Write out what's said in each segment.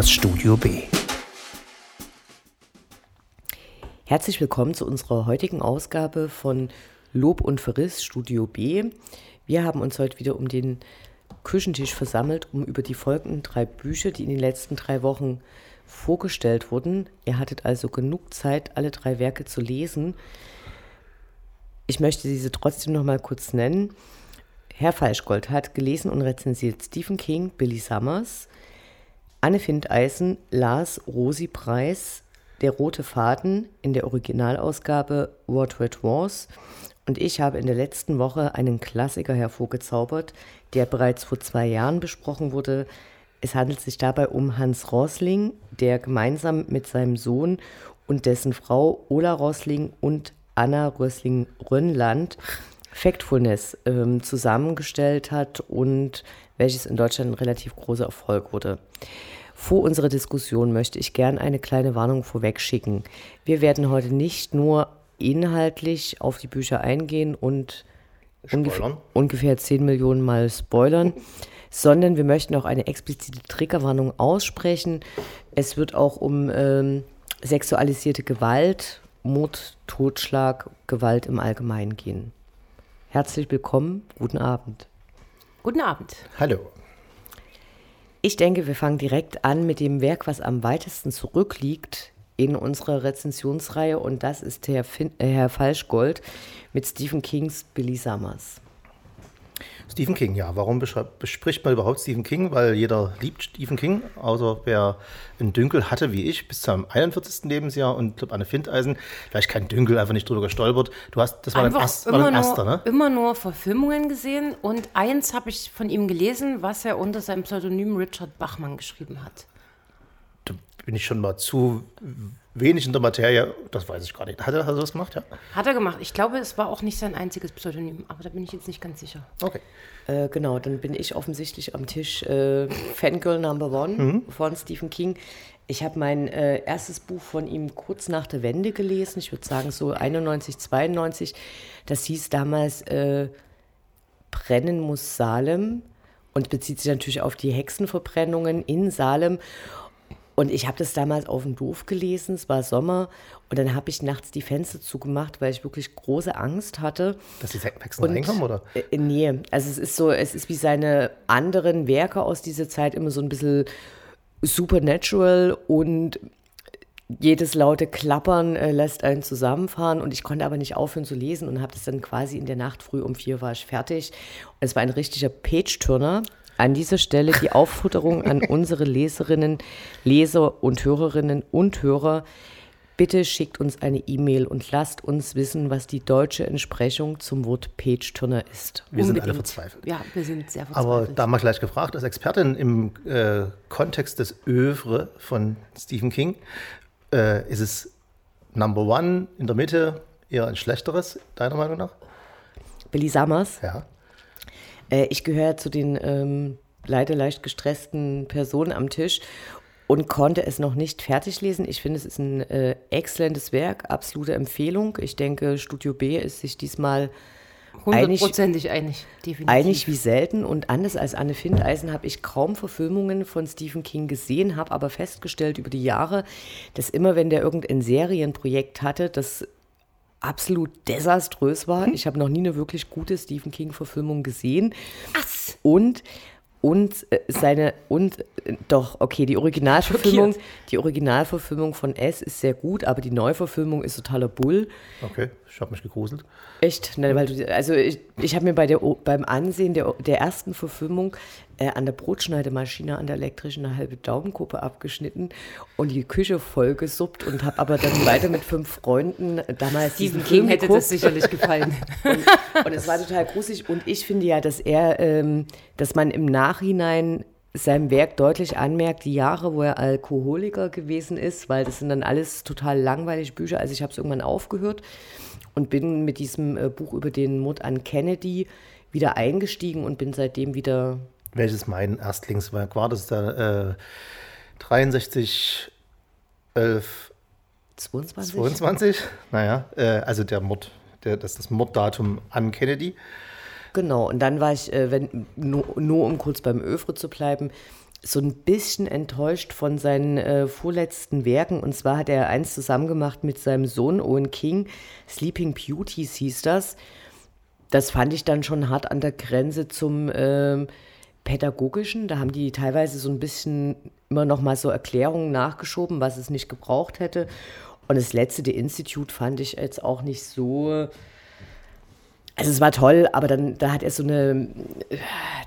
das Studio B. Herzlich willkommen zu unserer heutigen Ausgabe von Lob und Verriss Studio B. Wir haben uns heute wieder um den Küchentisch versammelt, um über die folgenden drei Bücher, die in den letzten drei Wochen vorgestellt wurden. Ihr hattet also genug Zeit, alle drei Werke zu lesen. Ich möchte diese trotzdem noch mal kurz nennen. Herr Falschgold hat gelesen und rezensiert Stephen King, Billy Summers, Anne Findeisen, Lars Rosi Preis, Der rote Faden in der Originalausgabe What Red Was und ich habe in der letzten Woche einen Klassiker hervorgezaubert, der bereits vor zwei Jahren besprochen wurde. Es handelt sich dabei um Hans Rosling, der gemeinsam mit seinem Sohn und dessen Frau Ola Rosling und Anna Rösling-Rönnland Factfulness ähm, zusammengestellt hat und welches in Deutschland ein relativ großer Erfolg wurde. Vor unserer Diskussion möchte ich gern eine kleine Warnung vorweg schicken. Wir werden heute nicht nur inhaltlich auf die Bücher eingehen und ungefähr, ungefähr 10 Millionen Mal spoilern, sondern wir möchten auch eine explizite Triggerwarnung aussprechen. Es wird auch um ähm, sexualisierte Gewalt, Mord, Totschlag, Gewalt im Allgemeinen gehen. Herzlich willkommen, guten Abend. Guten Abend. Hallo. Ich denke, wir fangen direkt an mit dem Werk, was am weitesten zurückliegt in unserer Rezensionsreihe und das ist Herr, fin äh, Herr Falschgold mit Stephen Kings Billy Summers. Stephen King, ja. Warum bespricht man überhaupt Stephen King? Weil jeder liebt Stephen King, außer wer ein Dünkel hatte wie ich bis zum 41. Lebensjahr und glaube Anne Findeisen, vielleicht kein Dünkel, einfach nicht drüber gestolpert. Du hast, das war dein, erst, war dein erster, ne? Immer nur Verfilmungen gesehen und eins habe ich von ihm gelesen, was er unter seinem Pseudonym Richard Bachmann geschrieben hat. Da bin ich schon mal zu wenig in der Materie, das weiß ich gar nicht. Hat er, hat er das gemacht, ja? Hat er gemacht. Ich glaube, es war auch nicht sein einziges Pseudonym, aber da bin ich jetzt nicht ganz sicher. Okay. Äh, genau, dann bin ich offensichtlich am Tisch äh, Fangirl Number One mhm. von Stephen King. Ich habe mein äh, erstes Buch von ihm kurz nach der Wende gelesen, ich würde sagen so 91, 92. Das hieß damals äh, Brennen muss Salem und bezieht sich natürlich auf die Hexenverbrennungen in Salem. Und ich habe das damals auf dem Dorf gelesen, es war Sommer und dann habe ich nachts die Fenster zugemacht, weil ich wirklich große Angst hatte. Dass die Hexen reinkommen, oder? Äh, nee, also es ist so, es ist wie seine anderen Werke aus dieser Zeit immer so ein bisschen supernatural und jedes laute Klappern äh, lässt einen zusammenfahren und ich konnte aber nicht aufhören zu lesen und habe das dann quasi in der Nacht früh um vier war ich fertig. Es war ein richtiger Page-Turner. An dieser Stelle die Aufforderung an unsere Leserinnen, Leser und Hörerinnen und Hörer. Bitte schickt uns eine E-Mail und lasst uns wissen, was die deutsche Entsprechung zum Wort Page-Turner ist. Wir Unbedingt. sind alle verzweifelt. Ja, wir sind sehr verzweifelt. Aber da mal gleich gefragt, als Expertin im äh, Kontext des Övre von Stephen King, äh, ist es Number One in der Mitte eher ein schlechteres, deiner Meinung nach? Billy Summers? Ja. Äh, ich gehöre zu den ähm, leider leicht gestressten Personen am Tisch und konnte es noch nicht fertig lesen. Ich finde, es ist ein äh, exzellentes Werk, absolute Empfehlung. Ich denke, Studio B ist sich diesmal hundertprozentig einig, definitiv. Einig wie selten. Und anders als Anne Findeisen habe ich kaum Verfilmungen von Stephen King gesehen, habe aber festgestellt über die Jahre, dass immer, wenn der irgendein Serienprojekt hatte, das absolut desaströs war. Hm? Ich habe noch nie eine wirklich gute Stephen King-Verfilmung gesehen. Ass. Und und äh, seine und äh, doch okay die Originalverfilmung die Originalverfilmung von S ist sehr gut aber die Neuverfilmung ist totaler Bull okay ich habe mich gegruselt echt ne, weil du also ich, ich habe mir bei der beim Ansehen der, der ersten Verfilmung äh, an der Brotschneidemaschine an der elektrischen eine halbe Daumenkuppe abgeschnitten und die Küche voll gesuppt und habe aber dann weiter mit fünf Freunden damals Stephen King hätte das sicherlich gefallen. und, und, es war total gruselig und ich finde ja, dass er, ähm, dass man im Nachhinein seinem Werk deutlich anmerkt, die Jahre, wo er Alkoholiker gewesen ist, weil das sind dann alles total langweilige Bücher. Also ich habe es irgendwann aufgehört und bin mit diesem äh, Buch über den Mord an Kennedy wieder eingestiegen und bin seitdem wieder welches mein Erstlingswerk war. Das ist der äh, 63, 11, 22. 22. Naja, äh, also der Mord, der, das ist das Morddatum an Kennedy. Genau, und dann war ich, äh, wenn, nur, nur, um kurz beim Övre zu bleiben, so ein bisschen enttäuscht von seinen äh, vorletzten Werken. Und zwar hat er eins zusammen gemacht mit seinem Sohn Owen King. Sleeping Beauties hieß das. Das fand ich dann schon hart an der Grenze zum äh, Pädagogischen. Da haben die teilweise so ein bisschen immer noch mal so Erklärungen nachgeschoben, was es nicht gebraucht hätte. Und das letzte, The Institute, fand ich jetzt auch nicht so also es war toll, aber dann da hat er so eine,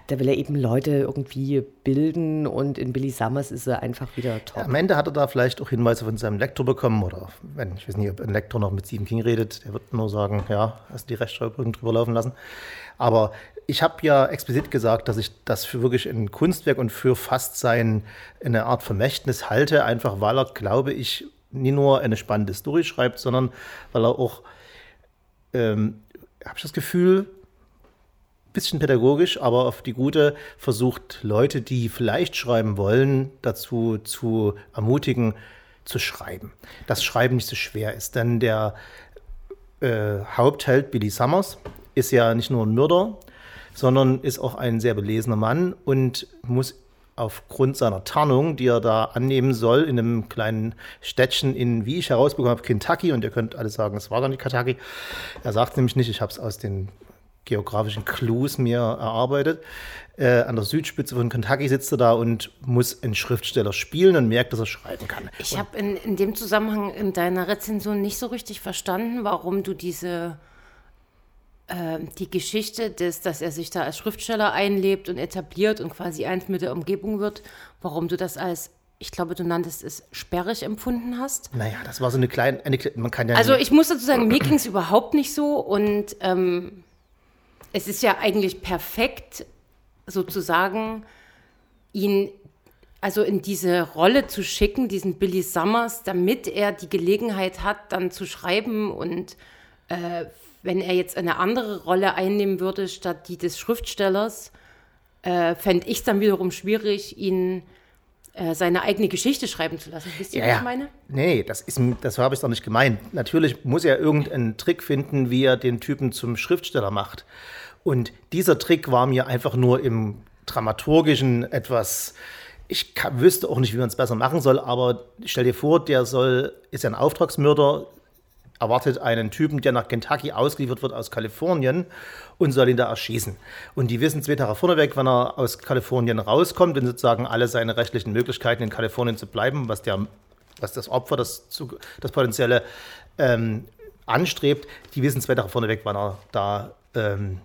da will er eben Leute irgendwie bilden und in Billy Summers ist er einfach wieder toll. Ja, am Ende hat er da vielleicht auch Hinweise von seinem Lektor bekommen oder wenn, ich weiß nicht, ob ein Lektor noch mit Stephen King redet, der wird nur sagen, ja, hast die Rechtschreibung drüber laufen lassen. Aber ich habe ja explizit gesagt, dass ich das für wirklich ein Kunstwerk und für fast sein eine Art Vermächtnis halte, einfach weil er, glaube ich, nie nur eine spannende Story schreibt, sondern weil er auch ähm, habe ich das Gefühl, bisschen pädagogisch, aber auf die gute versucht, Leute, die vielleicht schreiben wollen, dazu zu ermutigen, zu schreiben. Dass Schreiben nicht so schwer ist, denn der äh, Hauptheld Billy Summers ist ja nicht nur ein Mörder, sondern ist auch ein sehr belesener Mann und muss aufgrund seiner Tarnung, die er da annehmen soll, in einem kleinen Städtchen in, wie ich herausbekommen habe, Kentucky, und ihr könnt alle sagen, es war gar nicht Kentucky. Er sagt nämlich nicht, ich habe es aus den geografischen Clues mir erarbeitet. Äh, an der Südspitze von Kentucky sitzt er da und muss einen Schriftsteller spielen und merkt, dass er schreiben kann. Ich habe in, in dem Zusammenhang in deiner Rezension nicht so richtig verstanden, warum du diese die Geschichte, des, dass er sich da als Schriftsteller einlebt und etabliert und quasi eins mit der Umgebung wird, warum du das als, ich glaube, du nanntest es sperrig empfunden hast. Naja, das war so eine kleine, eine, man kann ja. Also ich muss dazu sagen, mir ging es überhaupt nicht so und ähm, es ist ja eigentlich perfekt, sozusagen, ihn also in diese Rolle zu schicken, diesen Billy Summers, damit er die Gelegenheit hat, dann zu schreiben und äh, wenn er jetzt eine andere Rolle einnehmen würde, statt die des Schriftstellers, äh, fände ich es dann wiederum schwierig, ihn äh, seine eigene Geschichte schreiben zu lassen. Wisst ihr, ja, was ich meine? Nee, das, das habe ich doch nicht gemeint. Natürlich muss er irgendeinen Trick finden, wie er den Typen zum Schriftsteller macht. Und dieser Trick war mir einfach nur im dramaturgischen etwas ich wüsste auch nicht, wie man es besser machen soll, aber stell dir vor, der soll, ist ja ein Auftragsmörder, erwartet einen Typen, der nach Kentucky ausgeliefert wird aus Kalifornien und soll ihn da erschießen. Und die wissen zwei Tage vorneweg, wenn er aus Kalifornien rauskommt, wenn sozusagen alle seine rechtlichen Möglichkeiten in Kalifornien zu bleiben, was, der, was das Opfer, das, das potenzielle ähm, anstrebt, die wissen zwei Tage vorneweg, wann er da ähm,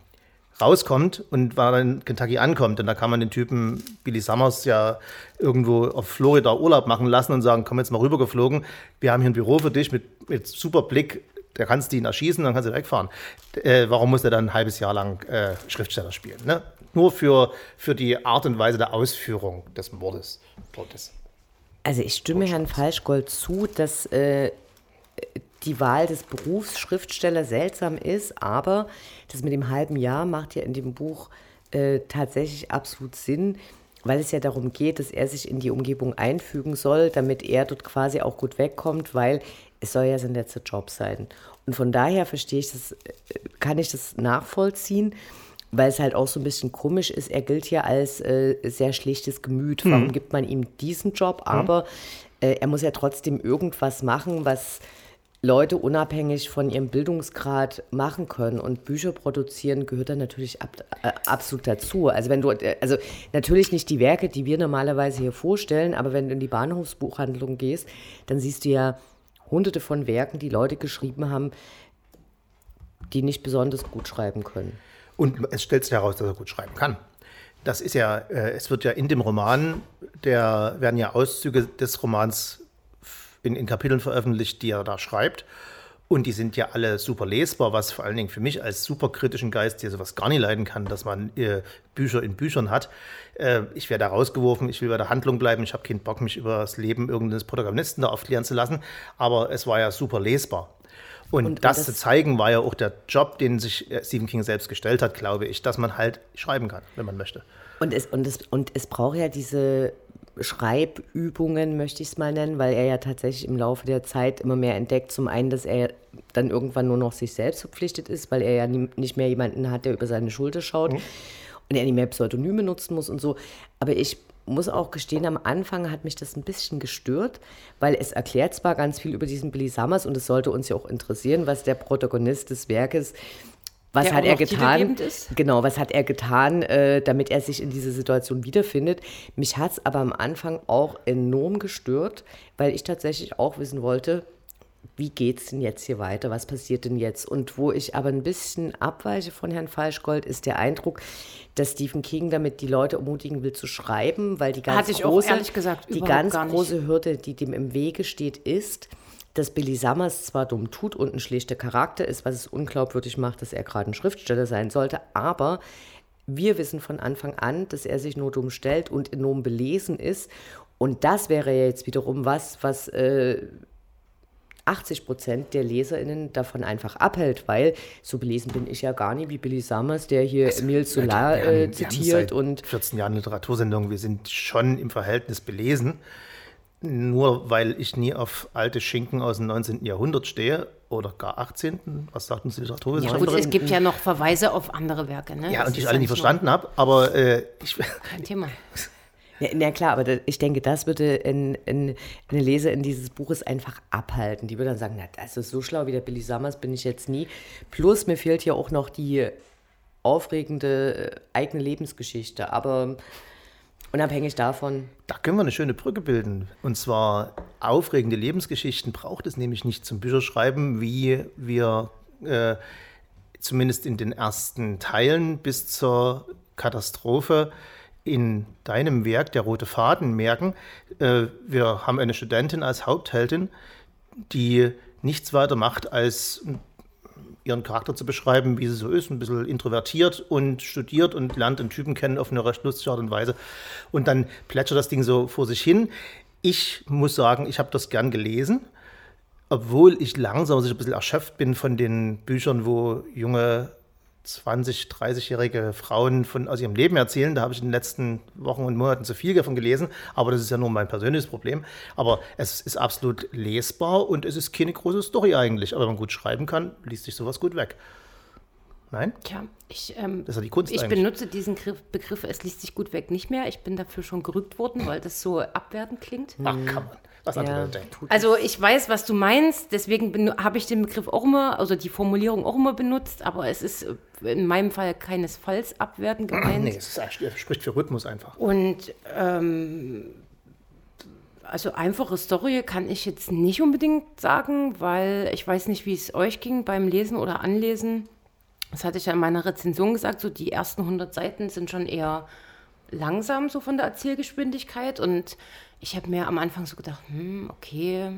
rauskommt und wann er in Kentucky ankommt. Und da kann man den Typen Billy Summers ja irgendwo auf Florida Urlaub machen lassen und sagen, komm jetzt mal rübergeflogen, wir haben hier ein Büro für dich mit, mit super Blick, da kannst du ihn erschießen, dann kannst du wegfahren. Äh, warum muss er dann ein halbes Jahr lang äh, Schriftsteller spielen? Ne? Nur für, für die Art und Weise der Ausführung des Mordes. Mordes. Also ich stimme Herrn Falschgold zu, dass äh, die Wahl des Berufs Schriftsteller seltsam ist, aber das mit dem halben Jahr macht ja in dem Buch äh, tatsächlich absolut Sinn, weil es ja darum geht, dass er sich in die Umgebung einfügen soll, damit er dort quasi auch gut wegkommt, weil es soll ja sein letzter Job sein. Und von daher verstehe ich das, äh, kann ich das nachvollziehen, weil es halt auch so ein bisschen komisch ist. Er gilt ja als äh, sehr schlichtes Gemüt. Warum mhm. gibt man ihm diesen Job? Mhm. Aber äh, er muss ja trotzdem irgendwas machen, was Leute unabhängig von ihrem Bildungsgrad machen können. Und Bücher produzieren gehört dann natürlich ab, äh, absolut dazu. Also wenn du, also natürlich nicht die Werke, die wir normalerweise hier vorstellen, aber wenn du in die Bahnhofsbuchhandlung gehst, dann siehst du ja hunderte von Werken, die Leute geschrieben haben, die nicht besonders gut schreiben können. Und es stellt sich heraus, dass er gut schreiben kann. Das ist ja, äh, es wird ja in dem Roman, der werden ja Auszüge des Romans in, in Kapiteln veröffentlicht, die er da schreibt. Und die sind ja alle super lesbar, was vor allen Dingen für mich als super kritischen Geist, der sowas gar nicht leiden kann, dass man äh, Bücher in Büchern hat. Äh, ich werde da rausgeworfen, ich will bei der Handlung bleiben, ich habe keinen Bock, mich über das Leben irgendeines Protagonisten da aufklären zu lassen. Aber es war ja super lesbar. Und, und das, das, zu zeigen, war ja auch der Job, den sich äh, Stephen King selbst gestellt hat, glaube ich, dass man halt schreiben kann, wenn man möchte. Und es, und es, und es braucht ja diese Schreibübungen, möchte ich es mal nennen, weil er ja tatsächlich im Laufe der Zeit immer mehr entdeckt. Zum einen, dass er dann irgendwann nur noch sich selbst verpflichtet ist, weil er ja nie, nicht mehr jemanden hat, der über seine Schulter schaut mhm. und er nicht mehr Pseudonyme nutzen muss und so. Aber ich muss auch gestehen, am Anfang hat mich das ein bisschen gestört, weil es erklärt zwar ganz viel über diesen Billy Summers und es sollte uns ja auch interessieren, was der Protagonist des Werkes was Der hat er getan? Genau, was hat er getan, äh, damit er sich in dieser Situation wiederfindet? Mich hat es aber am Anfang auch enorm gestört, weil ich tatsächlich auch wissen wollte, wie geht es denn jetzt hier weiter? Was passiert denn jetzt? Und wo ich aber ein bisschen abweiche von Herrn Falschgold, ist der Eindruck, dass Stephen King damit die Leute ermutigen will zu schreiben, weil die ganz große, gesagt die ganz große Hürde, die dem im Wege steht, ist, dass Billy Summers zwar dumm tut und ein schlechter Charakter ist, was es unglaubwürdig macht, dass er gerade ein Schriftsteller sein sollte, aber wir wissen von Anfang an, dass er sich nur dumm stellt und enorm belesen ist. Und das wäre ja jetzt wiederum was, was äh, 80 Prozent der LeserInnen davon einfach abhält, weil so belesen bin ich ja gar nicht wie Billy Summers, der hier Emile Solar Wir haben- wir äh, haben zitiert seit und 14 Jahren Literatursendung, wir sind schon im Verhältnis belesen. Nur weil ich nie auf alte Schinken aus dem 19. Jahrhundert stehe oder gar 18. Was sagt uns die Ja, Literaturwissenschaftlerin? gut, es gibt ja noch Verweise auf andere Werke. Ne? ja, Das und die ich alle nicht verstanden habe, aber äh, ich, Kein Thema. Ja, na klar, aber da, ich denke, das würde ein, ein, eine Leserin dieses Buches einfach abhalten. Die würde dann sagen, na, das ist so schlau wie der Billy Summers bin ich jetzt nie. Plus mir fehlt hier auch noch die aufregende äh, eigene Lebensgeschichte. Aber unabhängig davon, Da können wir eine schöne Brücke bilden. Und zwar aufregende Lebensgeschichten braucht es nämlich nicht zum Bücherschreiben, wie wir äh, zumindest in den ersten Teilen bis zur Katastrophe in deinem Werk, der rote Faden, merken. Äh, wir haben eine Studentin als Hauptheldin, die nichts weiter macht, als ihren Charakter zu beschreiben, wie sie so ist, ein bisschen introvertiert und studiert und lernt einen Typen kennen auf eine recht lustige Art und Weise. Und dann plätschert das Ding so vor sich hin. Ich muss sagen, ich habe das gern gelesen, obwohl ich langsam sich ein bisschen erschöpft bin von den Büchern, wo junge 20, 30-jährige Frauen von, aus ihrem Leben erzählen. Da habe ich in den letzten Wochen und Monaten zu viel davon gelesen, aber das ist ja nur mein persönliches Problem. Aber es ist absolut lesbar und es ist keine große Story eigentlich. Aber wenn man gut schreiben kann, liest sich sowas gut weg. Nein? Tja, ich, ähm, Das ist ja die Kunst ich eigentlich. benutze diesen Griff, Begriff, es liest sich gut weg, nicht mehr. Ich bin dafür schon gerügt worden, weil das so abwertend klingt. Ach, kann man. Was andere ja, Leute denken. tut Also ich weiß, was du meinst, deswegen habe ich den Begriff auch immer, also die Formulierung auch immer benutzt, aber es ist äh, in meinem Fall keinesfalls abwertend gemeint. Nee, es ist, spricht für Rhythmus einfach. Und ähm, also einfache Story kann ich jetzt nicht unbedingt sagen, weil ich weiß nicht, wie es euch ging beim Lesen oder Anlesen. Das hatte ich ja in meiner Rezension gesagt, so die ersten 100 Seiten sind schon eher langsam so von der Erzählgeschwindigkeit und ich habe mir am Anfang so gedacht, hm, okay,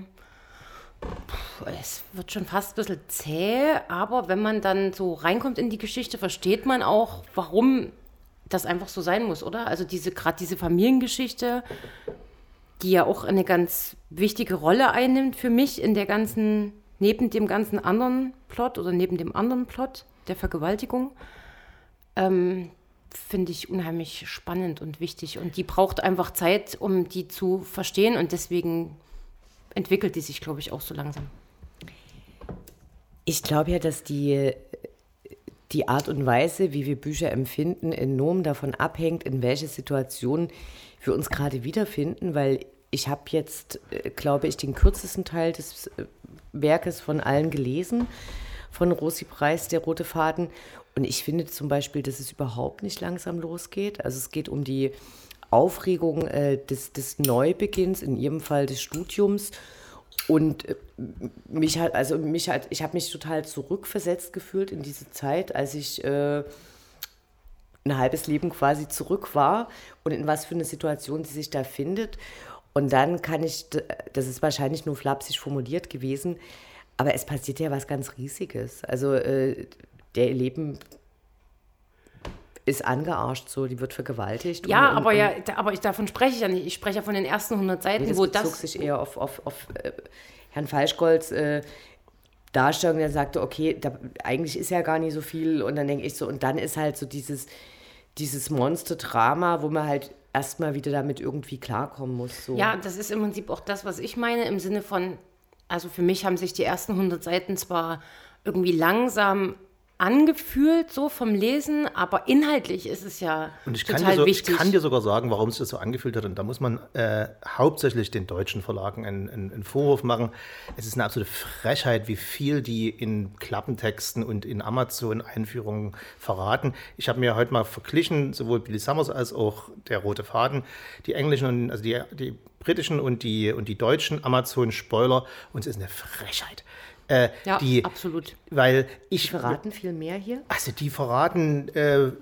es wird schon fast ein bisschen zäh, aber wenn man dann so reinkommt in die Geschichte, versteht man auch, warum das einfach so sein muss, oder? Also diese gerade diese Familiengeschichte, die ja auch eine ganz wichtige Rolle einnimmt für mich in der ganzen, neben dem ganzen anderen Plot oder neben dem anderen Plot der Vergewaltigung, ähm, finde ich unheimlich spannend und wichtig. Und die braucht einfach Zeit, um die zu verstehen und deswegen entwickelt die sich, glaube ich, auch so langsam. Ich glaube ja, dass die, die Art und Weise, wie wir Bücher empfinden, enorm davon abhängt, in welche Situation wir uns gerade wiederfinden, weil ich habe jetzt, glaube ich, den kürzesten Teil des äh, Werkes von allen gelesen, von Rosi Preis, Der rote Faden. Und ich finde zum Beispiel, dass es überhaupt nicht langsam losgeht. Also es geht um die Aufregung äh, des, des Neubeginns, in ihrem Fall des Studiums. Und äh, mich hat, also mich hat, ich habe mich total zurückversetzt gefühlt in diese Zeit, als ich äh, ein halbes Leben quasi zurück war und in was für eine Situation sie sich da findet. Und dann kann ich, das ist wahrscheinlich nur flapsig formuliert gewesen, aber es passiert ja was ganz Riesiges. Also äh, der Leben ist angearscht, so, die wird vergewaltigt. Ja, und, aber und, ja, aber ich, davon spreche ich ja nicht. Ich spreche ja von den ersten 100 Seiten, Nee, das wo bezog das sich eher auf, auf, auf äh, Herrn Falschgolds äh, Darstellung, der sagte, okay, da, eigentlich ist ja gar nicht so viel. Und dann denke ich so, und dann ist halt so dieses, dieses Monster-Drama, wo man halt erstmal wieder damit irgendwie klarkommen muss. So. Ja, das ist im Prinzip auch das, was ich meine, im Sinne von, also für mich haben sich die ersten 100 Seiten zwar irgendwie langsam angefühlt, so vom Lesen, aber inhaltlich ist es ja Und ich kann, total dir so, wichtig. ich kann dir sogar sagen, warum sich das so angefühlt hat. Und da muss man äh, hauptsächlich den deutschen Verlagen einen, einen, einen Vorwurf machen. Es ist eine absolute Frechheit, wie viel die in Klappentexten und in Amazon-Einführungen verraten. Ich habe mir heute mal verglichen, sowohl Billy Summers als auch der Rote Faden, die englischen, und, also die, die britischen und die, und die deutschen Amazon-Spoiler. Und es ist eine Frechheit. Äh, ja, die, absolut. Weil ich. Die verraten viel mehr hier. Also die verraten äh,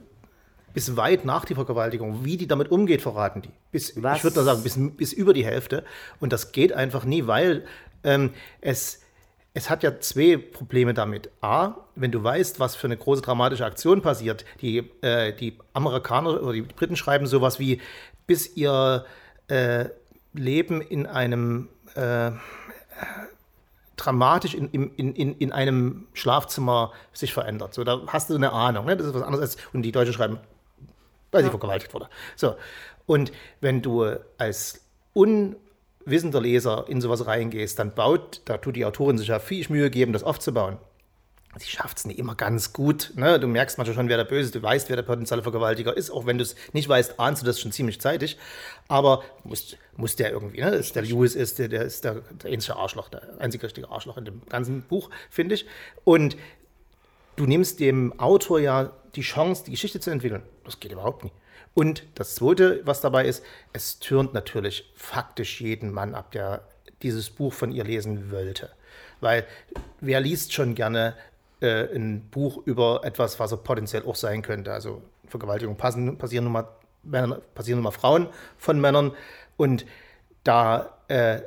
bis weit nach die Vergewaltigung, wie die damit umgeht, verraten die. Bis, Was? ich würde mal sagen, bis, bis über die Hälfte. Und das geht einfach nie, weil ähm, es, es hat ja zwei Probleme damit. A, wenn du weißt, was für eine große dramatische Aktion passiert, die, äh, die Amerikaner oder die Briten schreiben sowas wie, bis ihr äh, Leben in einem äh, dramatisch in, in, in, in einem Schlafzimmer sich verändert. So, da hast du eine Ahnung. Ne? Das ist was anderes als, und die Deutschen schreiben, weil sie vergewaltigt wurde. So. Und wenn du als unwissender Leser in sowas reingehst, dann baut, da tut die Autorin sich ja viel Mühe geben, das aufzubauen. Sie schafft es nicht immer ganz gut. Ne? Du merkst manchmal schon, wer der Böse ist, du weißt, wer der potenzielle Vergewaltiger ist. Auch wenn du es nicht weißt, ahnst du das schon ziemlich zeitig. Aber muss, muss der irgendwie, ne? Ist der Lewis ist, der, der ist der, der einzige Arschloch, der einzige richtige Arschloch in dem ganzen Buch, finde ich. Und du nimmst dem Autor ja die Chance, die Geschichte zu entwickeln. Das geht überhaupt nicht. Und das Zweite, was dabei ist, es türnt natürlich faktisch jeden Mann ab, der dieses Buch von ihr lesen wollte. Weil wer liest schon gerne äh, ein Buch über etwas, was er potenziell auch sein könnte? Also Vergewaltigung passen, passieren nun mal, Männer, passieren nun mal Frauen von Männern. Und da, äh,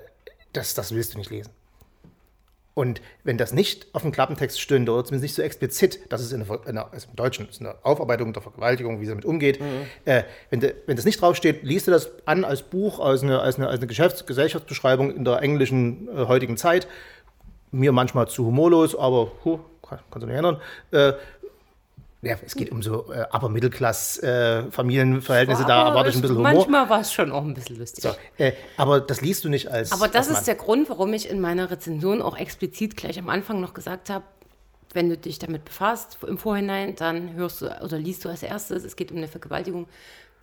das, das willst du nicht lesen. Und wenn das nicht auf dem Klappentext stünde oder zumindest nicht so explizit, dass es in der, in der, also im Deutschen ist eine Aufarbeitung der Vergewaltigung, wie sie damit umgeht, äh, wenn, de, wenn das nicht draufsteht, liest du das an als Buch, als eine, als eine, als eine Geschäfts Gesellschaftsbeschreibung in der englischen äh, heutigen Zeit. Mir manchmal zu humorlos, aber huh, kannst du nicht erinnern. Äh, ja, es geht um so äh, aber Mittelklass-Familienverhältnisse, da Aber erwarte ich ein bisschen Humor. Manchmal war es schon auch ein bisschen lustig. So, äh, aber das liest du nicht als. Aber das als ist der Grund, warum ich in meiner Rezension auch explizit gleich am Anfang noch gesagt habe, wenn du dich damit befasst im Vorhinein, dann hörst du oder liest du als erstes, es geht um eine Vergewaltigung.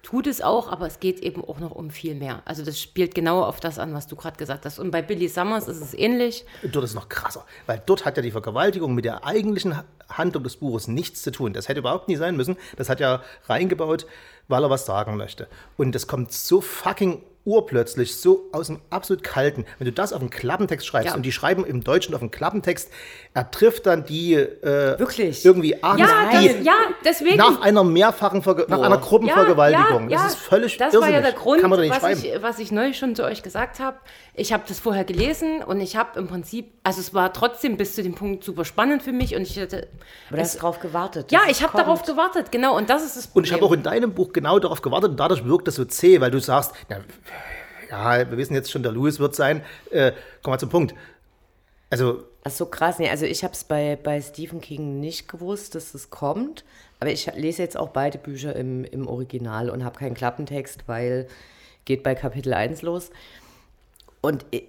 Tut es auch, aber es geht eben auch noch um viel mehr. Also das spielt genau auf das an, was du gerade gesagt hast. Und bei Billy Summers ist es ähnlich. Dort ist es noch krasser, weil dort hat ja die Vergewaltigung mit der eigentlichen Ha- Handlung des Buches nichts zu tun. Das hätte überhaupt nie sein müssen. Das hat ja reingebaut, weil er was sagen möchte. Und das kommt so fucking urplötzlich, so aus dem absolut Kalten. Wenn du das auf einen Klappentext schreibst Ja. und die schreiben im Deutschen auf einen Klappentext, er trifft dann die äh, Wirklich? irgendwie abends Ja, die das, ja, deswegen. nach einer mehrfachen Verge nach einer Gruppenvergewaltigung. Ja, ja, das ist völlig Das war ja irrsinnig. der Grund, was, ich, was ich neulich schon zu euch gesagt habe. Ich habe das vorher gelesen und ich habe im Prinzip, also es war trotzdem bis zu dem Punkt super spannend für mich und ich hatte, Aber du hast drauf gewartet. ja, ich habe darauf gewartet, genau, und das ist das Und Problem. ich habe auch in deinem Buch genau darauf gewartet und dadurch wirkt das so zäh, weil du sagst, na, ja, wir wissen jetzt schon, der Louis wird sein. Äh, komm mal zum Punkt. Also, Ach so krass. Nee, also ich habe es bei, bei Stephen King nicht gewusst, dass es kommt. Aber ich lese jetzt auch beide Bücher im, im Original und habe keinen Klappentext, weil geht bei Kapitel 1 los. Und ich,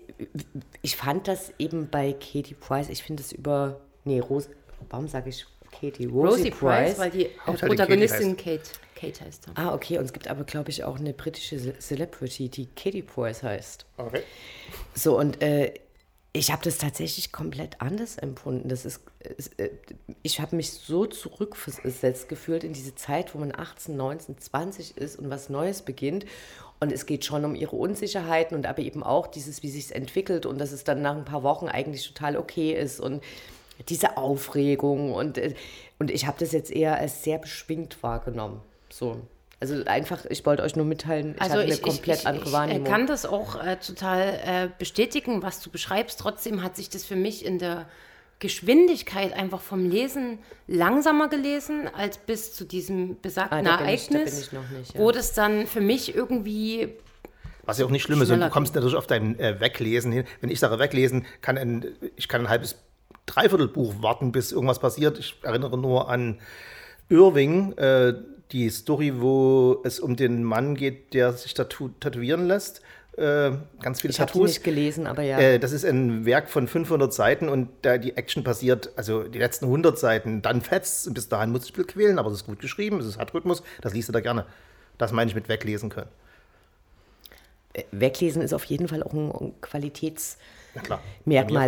ich fand das eben bei Katie Price, ich finde es über, nee, Rose, warum sage ich Katie? Rosie Price, weil die äh, Hauptsache die Protagonistin Kate, Kate heißt. da. Ah, okay. Und es gibt aber, glaube ich, auch eine britische Ce- Celebrity, die Katie Price heißt. okay. So, und äh, ich habe das tatsächlich komplett anders empfunden. Das ist, äh, ich habe mich so zurückversetzt gefühlt in diese Zeit, wo man 18, 19, 20 ist und was Neues beginnt. Und es geht schon um ihre Unsicherheiten und aber eben auch dieses, wie sich es entwickelt und dass es dann nach ein paar Wochen eigentlich total okay ist und diese Aufregung und, äh, und ich habe das jetzt eher als sehr beschwingt wahrgenommen. So. Also einfach, ich wollte euch nur mitteilen, ich Also hatte eine ich, komplett ich, ich, andere ich Wahrnehmung. kann das auch äh, total äh, bestätigen, was du beschreibst. Trotzdem hat sich das für mich in der Geschwindigkeit einfach vom Lesen langsamer gelesen als bis zu diesem besagten Ah, da bin ich- da bin Ereignis, ich noch nicht, ja. wo das dann für mich irgendwie Was ja auch nicht schlimm ist. Und du kommst natürlich auf dein äh, Weglesen hin. Wenn ich sage Weglesen, kann ein, ich kann ein halbes Dreiviertelbuch warten, bis irgendwas passiert. Ich erinnere nur an Irving, äh, die Story, wo es um den Mann geht, der sich tatu tätowieren lässt. äh, ganz viele Ich habe die Tattoos. nicht gelesen, aber ja. Äh, das ist ein Werk von 500 Seiten und da die Action passiert, also die letzten 100 Seiten, dann fetzt und bis dahin muss ich ein bisschen quälen, aber es ist gut geschrieben, es hat Rhythmus, das liest du da gerne. Das meine ich mit weglesen können. Weglesen ist auf jeden Fall auch ein, ein Klar.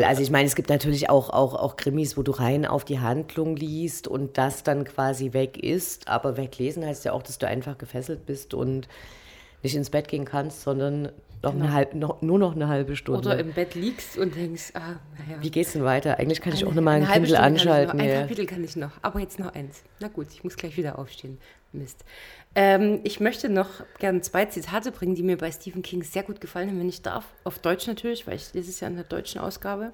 Also ich meine, es gibt natürlich auch, auch, auch Krimis, wo du rein auf die Handlung liest und das dann quasi weg ist. Aber weglesen heißt ja auch, dass du einfach gefesselt bist und nicht ins Bett gehen kannst, sondern noch eine halb, noch, nur noch eine halbe Stunde. Oder im Bett liegst und denkst, ah, naja. Wie geht's denn weiter? Eigentlich kann ich auch Eine- nochmal ein eine Kindle Stunde ich noch. anschalten. Ein Ja. Kapitel kann ich noch, aber jetzt noch eins. Na gut, ich muss gleich wieder aufstehen. Mist. Ähm, ich möchte noch gerne zwei Zitate bringen, die mir bei Stephen King sehr gut gefallen haben, wenn ich darf. Auf Deutsch natürlich, weil ich lese es ja in der deutschen Ausgabe.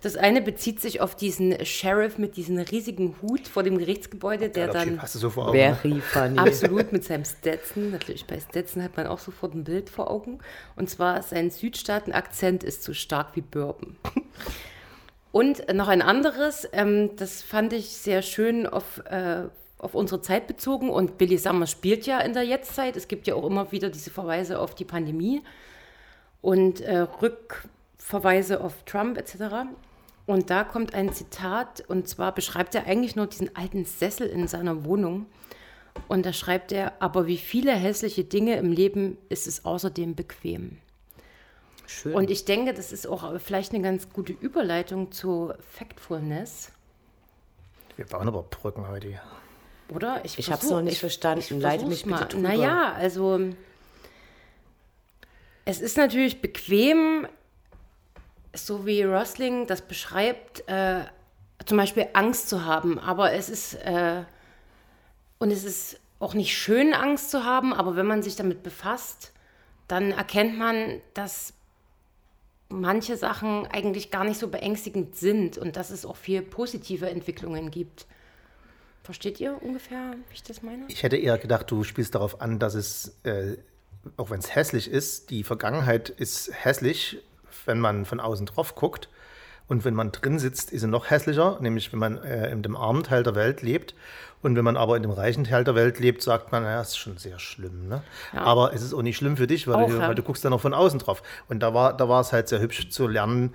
Das eine bezieht sich auf diesen Sheriff mit diesem riesigen Hut vor dem Gerichtsgebäude, der Typ, dann hast du so vor Augen. ne? Very funny. Absolut mit seinem Stetson. Natürlich bei Stetson hat man auch sofort ein Bild vor Augen. Und zwar sein Südstaaten-Akzent ist so stark wie Bourbon. Und noch ein anderes, ähm, das fand ich sehr schön auf, äh, auf unsere Zeit bezogen. Und Billy Summers spielt ja in der Jetztzeit. Es gibt ja auch immer wieder diese Verweise auf die Pandemie und äh, Rückverweise auf Trump etc. Und da kommt ein Zitat, und zwar beschreibt er eigentlich nur diesen alten Sessel in seiner Wohnung. Und da schreibt er, aber wie viele hässliche Dinge im Leben ist es außerdem bequem. Schön. Und ich denke, das ist auch vielleicht eine ganz gute Überleitung zu Factfulness, Wir bauen aber Brücken heute. oder? Ich hab's noch nicht verstanden. Leite mich bitte drüber. Naja, also es ist natürlich bequem, so wie Rosling das beschreibt, äh, zum Beispiel Angst zu haben. Aber es ist, äh, und es ist auch nicht schön, Angst zu haben, aber wenn man sich damit befasst, dann erkennt man, dass manche Sachen eigentlich gar nicht so beängstigend sind und dass es auch viel positive Entwicklungen gibt. Versteht ihr ungefähr, wie ich das meine? Ich hätte eher gedacht, du spielst darauf an, dass es, äh, auch wenn es hässlich ist, die Vergangenheit ist hässlich, wenn man von außen drauf guckt. Und wenn man drin sitzt, ist sie noch hässlicher, nämlich wenn man äh, in dem armen Teil der Welt lebt. Und wenn man aber in dem reichen Teil der Welt lebt, sagt man, naja, ist schon sehr schlimm. Ne? Aber es ist auch nicht schlimm für dich, weil, Auch, du, ja. weil du guckst da noch von außen drauf. Und da war, da war es halt sehr hübsch zu lernen,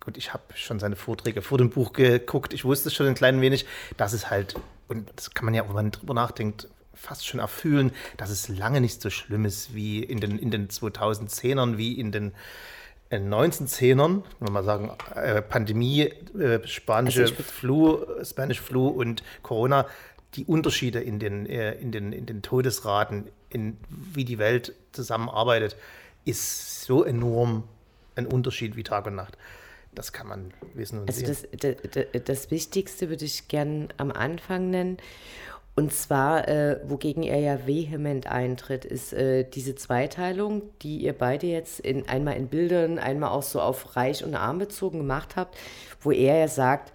gut, ich habe schon seine Vorträge vor dem Buch geguckt. Ich wusste schon ein klein wenig, dass es halt, und das kann man ja, wenn man drüber nachdenkt, fast schon erfühlen, dass es lange nicht so schlimm ist wie in den, in den 2010ern, wie in den 1910ern, wenn mal sagen, äh, Pandemie, äh, spanische Also Flu, Spanish Flu und Corona, die Unterschiede in den, äh, in den, in den Todesraten, in wie die Welt zusammenarbeitet, ist so enorm ein Unterschied wie Tag und Nacht. Das kann man wissen und Also sehen. das, das, das Wichtigste würde ich gern am Anfang nennen. Und zwar, äh, wogegen er ja vehement eintritt, ist äh, diese Zweiteilung, die ihr beide jetzt in, einmal in Bildern, einmal auch so auf reich und arm bezogen gemacht habt, wo er ja sagt,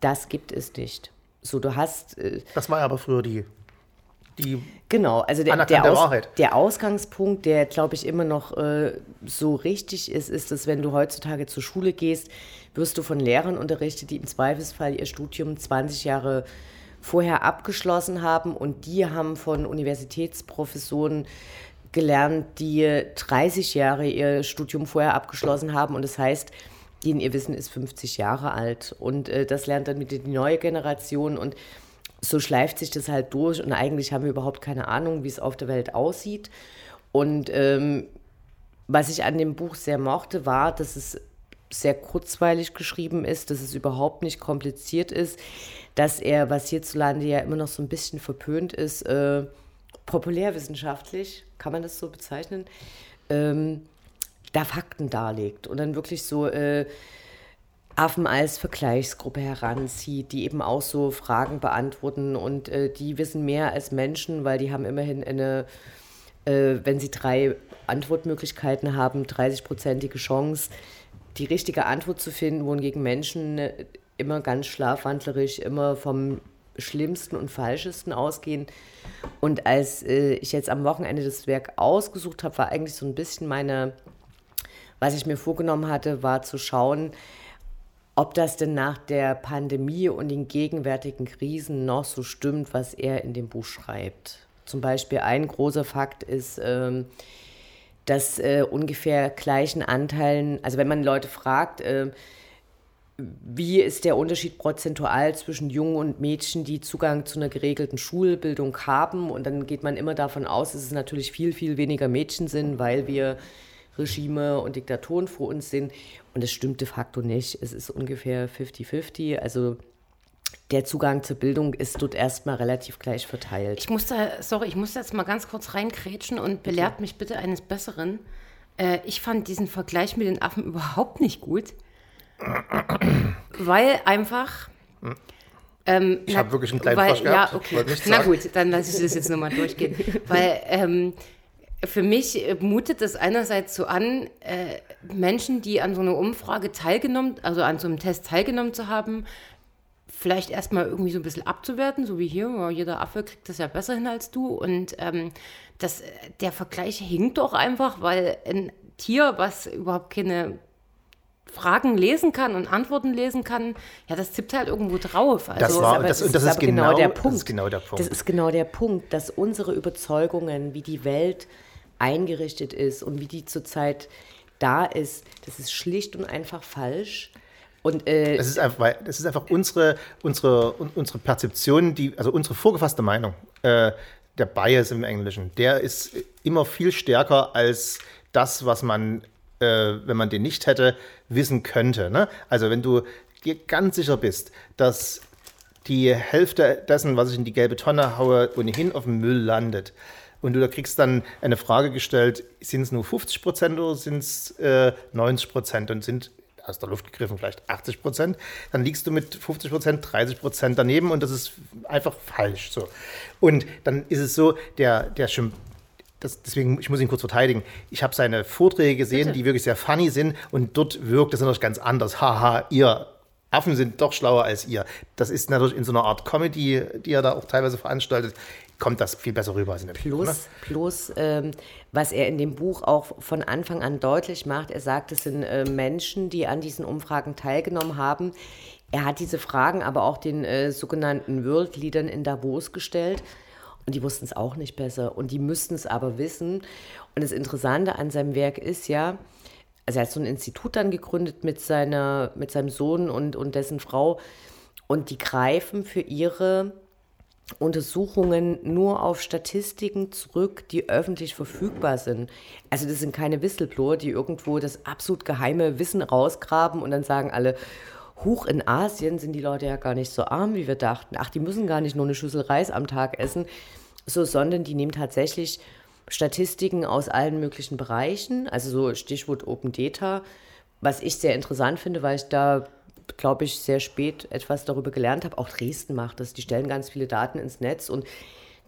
das gibt es nicht. So, du hast äh, Das war ja aber früher die, die Genau, also der, der, Aus, Wahrheit. der Ausgangspunkt, der, glaube ich, immer noch äh, so richtig ist, ist, dass wenn du heutzutage zur Schule gehst, wirst du von Lehrern unterrichtet, die im Zweifelsfall ihr Studium 20 Jahre vorher abgeschlossen haben. Und die haben von Universitätsprofessoren gelernt, die 30 Jahre ihr Studium vorher abgeschlossen haben. Und das heißt, denen ihr Wissen ist 50 Jahre alt. Und äh, das lernt dann wieder die neue Generation. Und so schleift sich das halt durch. Und eigentlich haben wir überhaupt keine Ahnung, wie es auf der Welt aussieht. Und ähm, was ich an dem Buch sehr mochte, war, dass es sehr kurzweilig geschrieben ist, dass es überhaupt nicht kompliziert ist, dass er, was hierzulande ja immer noch so ein bisschen verpönt ist, äh, populärwissenschaftlich, kann man das so bezeichnen, ähm, da Fakten darlegt und dann wirklich so äh, Affen als Vergleichsgruppe heranzieht, die eben auch so Fragen beantworten und äh, die wissen mehr als Menschen, weil die haben immerhin eine, äh, wenn sie drei Antwortmöglichkeiten haben, 30-prozentige Chance, die richtige Antwort zu finden, wohingegen Menschen äh, immer ganz schlafwandlerisch, immer vom Schlimmsten und Falschesten ausgehen. Und als äh, ich jetzt am Wochenende das Werk ausgesucht habe, war eigentlich so ein bisschen meine, was ich mir vorgenommen hatte, war zu schauen, ob das denn nach der Pandemie und den gegenwärtigen Krisen noch so stimmt, was er in dem Buch schreibt. Zum Beispiel ein großer Fakt ist, ähm, dass äh, ungefähr gleichen Anteilen, also wenn man Leute fragt, äh, wie ist der Unterschied prozentual zwischen Jungen und Mädchen, die Zugang zu einer geregelten Schulbildung haben? Und dann geht man immer davon aus, dass es natürlich viel, viel weniger Mädchen sind, weil wir Regime und Diktatoren vor uns sind. Und das stimmt de facto nicht. Es ist ungefähr 50-50. Also der Zugang zur Bildung ist dort erstmal relativ gleich verteilt. Ich muss da, sorry, ich muss jetzt mal ganz kurz reinkrätschen und belehrt mich bitte eines Besseren. Äh, ich fand diesen Vergleich mit den Affen überhaupt nicht gut. weil einfach. Ähm, ich habe wirklich einen kleinen weil, Frosch gehabt. Ja, okay. Na gut, dann lasse ich das jetzt nochmal durchgehen. weil ähm, für mich mutet das einerseits so an, äh, Menschen, die an so einer Umfrage teilgenommen, also an so einem Test teilgenommen zu haben, vielleicht erstmal irgendwie so ein bisschen abzuwerten, so wie hier, jeder Affe kriegt das ja besser hin als du. Und ähm, das, der Vergleich hinkt doch einfach, weil ein Tier, was überhaupt keine Fragen lesen kann und Antworten lesen kann, ja, das tippt halt irgendwo drauf. Also, das, war, das, das, das, ist genau, genau, der Punkt. das ist genau der Punkt. Das ist genau der Punkt, dass unsere Überzeugungen, wie die Welt eingerichtet ist und wie die zurzeit da ist, das ist schlicht und einfach falsch. Und, äh, das, ist einfach, das ist einfach unsere, unsere, unsere Perzeption, die, also unsere vorgefasste Meinung. Äh, der Bias im Englischen, der ist immer viel stärker als das, was man, äh, wenn man den nicht hätte, wissen könnte. Ne? Also wenn du dir ganz sicher bist, dass die Hälfte dessen, was ich in die gelbe Tonne haue, ohnehin auf dem Müll landet, und du da kriegst dann eine Frage gestellt, sind es nur 50 Prozent oder sind es äh, 90 Prozent und sind aus der Luft gegriffen vielleicht 80 Prozent, dann liegst du mit 50 Prozent, 30 Prozent daneben und das ist einfach falsch. So. Und dann ist es so, der, der das, deswegen, ich muss ihn kurz verteidigen. Ich habe seine Vorträge gesehen, Bitte? die wirklich sehr funny sind und dort wirkt es natürlich ganz anders. Haha, ihr Affen sind doch schlauer als ihr. Das ist natürlich in so einer Art Comedy, die er da auch teilweise veranstaltet, kommt das viel besser rüber als in dem Plus, Buch, ne? plus ähm, was er in dem Buch auch von Anfang an deutlich macht, er sagt, es sind äh, Menschen, die an diesen Umfragen teilgenommen haben. Er hat diese Fragen aber auch den äh, sogenannten World Leadern in Davos gestellt. Und die wussten es auch nicht besser. Und die müssten es aber wissen. Und das Interessante an seinem Werk ist ja, also er hat so ein Institut dann gegründet mit, seiner, mit seinem Sohn und, und dessen Frau. Und die greifen für ihre Untersuchungen nur auf Statistiken zurück, die öffentlich verfügbar sind. Also das sind keine Whistleblower, die irgendwo das absolut geheime Wissen rausgraben und dann sagen alle, hoch in Asien sind die Leute ja gar nicht so arm, wie wir dachten. Ach, die müssen gar nicht nur eine Schüssel Reis am Tag essen, so, sondern die nehmen tatsächlich Statistiken aus allen möglichen Bereichen, also so Stichwort Open Data, was ich sehr interessant finde, weil ich da glaube ich, sehr spät etwas darüber gelernt habe. Auch Dresden macht das. Die stellen ganz viele Daten ins Netz und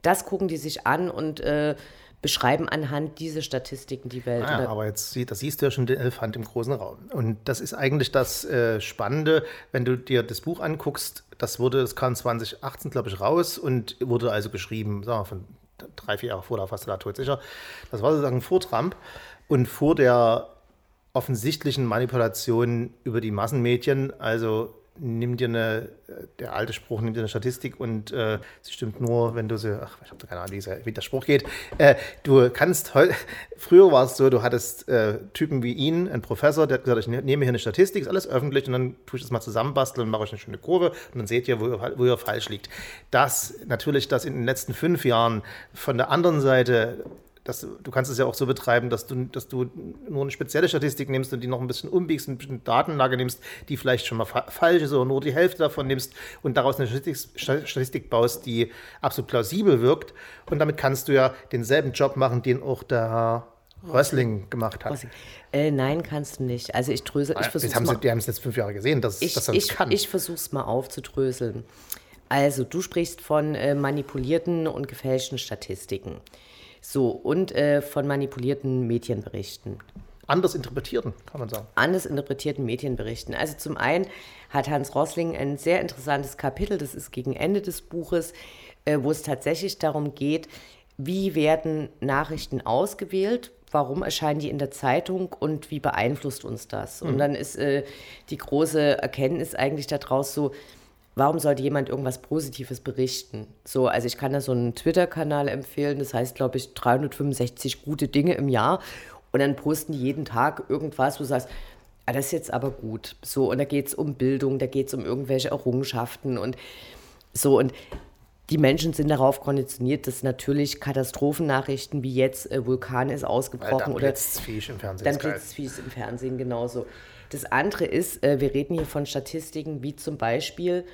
das gucken die sich an und äh, beschreiben anhand dieser Statistiken die Welt. Ah, ja, aber jetzt da siehst du ja schon den Elefant im großen Raum. Und das ist eigentlich das äh, Spannende, wenn du dir das Buch anguckst. Das wurde, das kam 2018, glaube ich, raus und wurde also geschrieben, sagen wir, von drei, vier Jahre vor, da fast da tot sicher. Das war sozusagen vor Trump und vor der offensichtlichen Manipulationen über die Massenmedien. Also nimm dir eine, der alte Spruch, nimm dir eine Statistik und äh, sie stimmt nur, wenn du sie, ach, ich habe keine Ahnung, wie, der Spruch geht. Äh, du kannst früher war es so, du hattest äh, Typen wie ihn, ein Professor, der hat gesagt, ich ne-, nehme hier eine Statistik, ist alles öffentlich und dann tue ich das mal zusammenbasteln und mache euch eine schöne Kurve und dann seht ihr, wo ihr, wo ihr falsch liegt. Das, natürlich, das in den letzten fünf Jahren von der anderen Seite dass du, du kannst es ja auch so betreiben, dass du, dass du nur eine spezielle Statistik nimmst und die noch ein bisschen umbiegst, eine bestimmte Datenlage nimmst, die vielleicht schon mal fa falsch ist oder nur die Hälfte davon nimmst und daraus eine Statistik, Statistik baust, die absolut plausibel wirkt. Und damit kannst du ja denselben Job machen, den auch der Rössling gemacht hat. Äh, nein, kannst du nicht. Also ich drösel, ich versuche haben Die haben es jetzt fünf Jahre gesehen, dass ich, das ich, kann. Ich versuche es mal aufzudröseln. Also du sprichst von äh, manipulierten und gefälschten Statistiken. So, und äh, von manipulierten Medienberichten. Anders interpretierten, kann man sagen. Anders interpretierten Medienberichten. Also zum einen hat Hans Rossling ein sehr interessantes Kapitel, das ist gegen Ende des Buches, äh, wo es tatsächlich darum geht, wie werden Nachrichten ausgewählt, warum erscheinen die in der Zeitung und wie beeinflusst uns das? Mhm. Und dann ist äh, die große Erkenntnis eigentlich daraus so, warum sollte jemand irgendwas Positives berichten? So, also ich kann da so einen Twitter-Kanal empfehlen, das heißt, glaube ich, 365 gute Dinge im Jahr. Und dann posten die jeden Tag irgendwas, wo du sagst, ah, das ist jetzt aber gut. So, und da geht es um Bildung, da geht es um irgendwelche Errungenschaften und so. Und die Menschen sind darauf konditioniert, dass natürlich Katastrophennachrichten wie jetzt äh, Vulkan ist ausgebrochen oder Blitzviech im Fernsehen. Dann Blitzviech im Fernsehen genauso. Das andere ist, äh, wir reden hier von Statistiken wie zum Beispiel,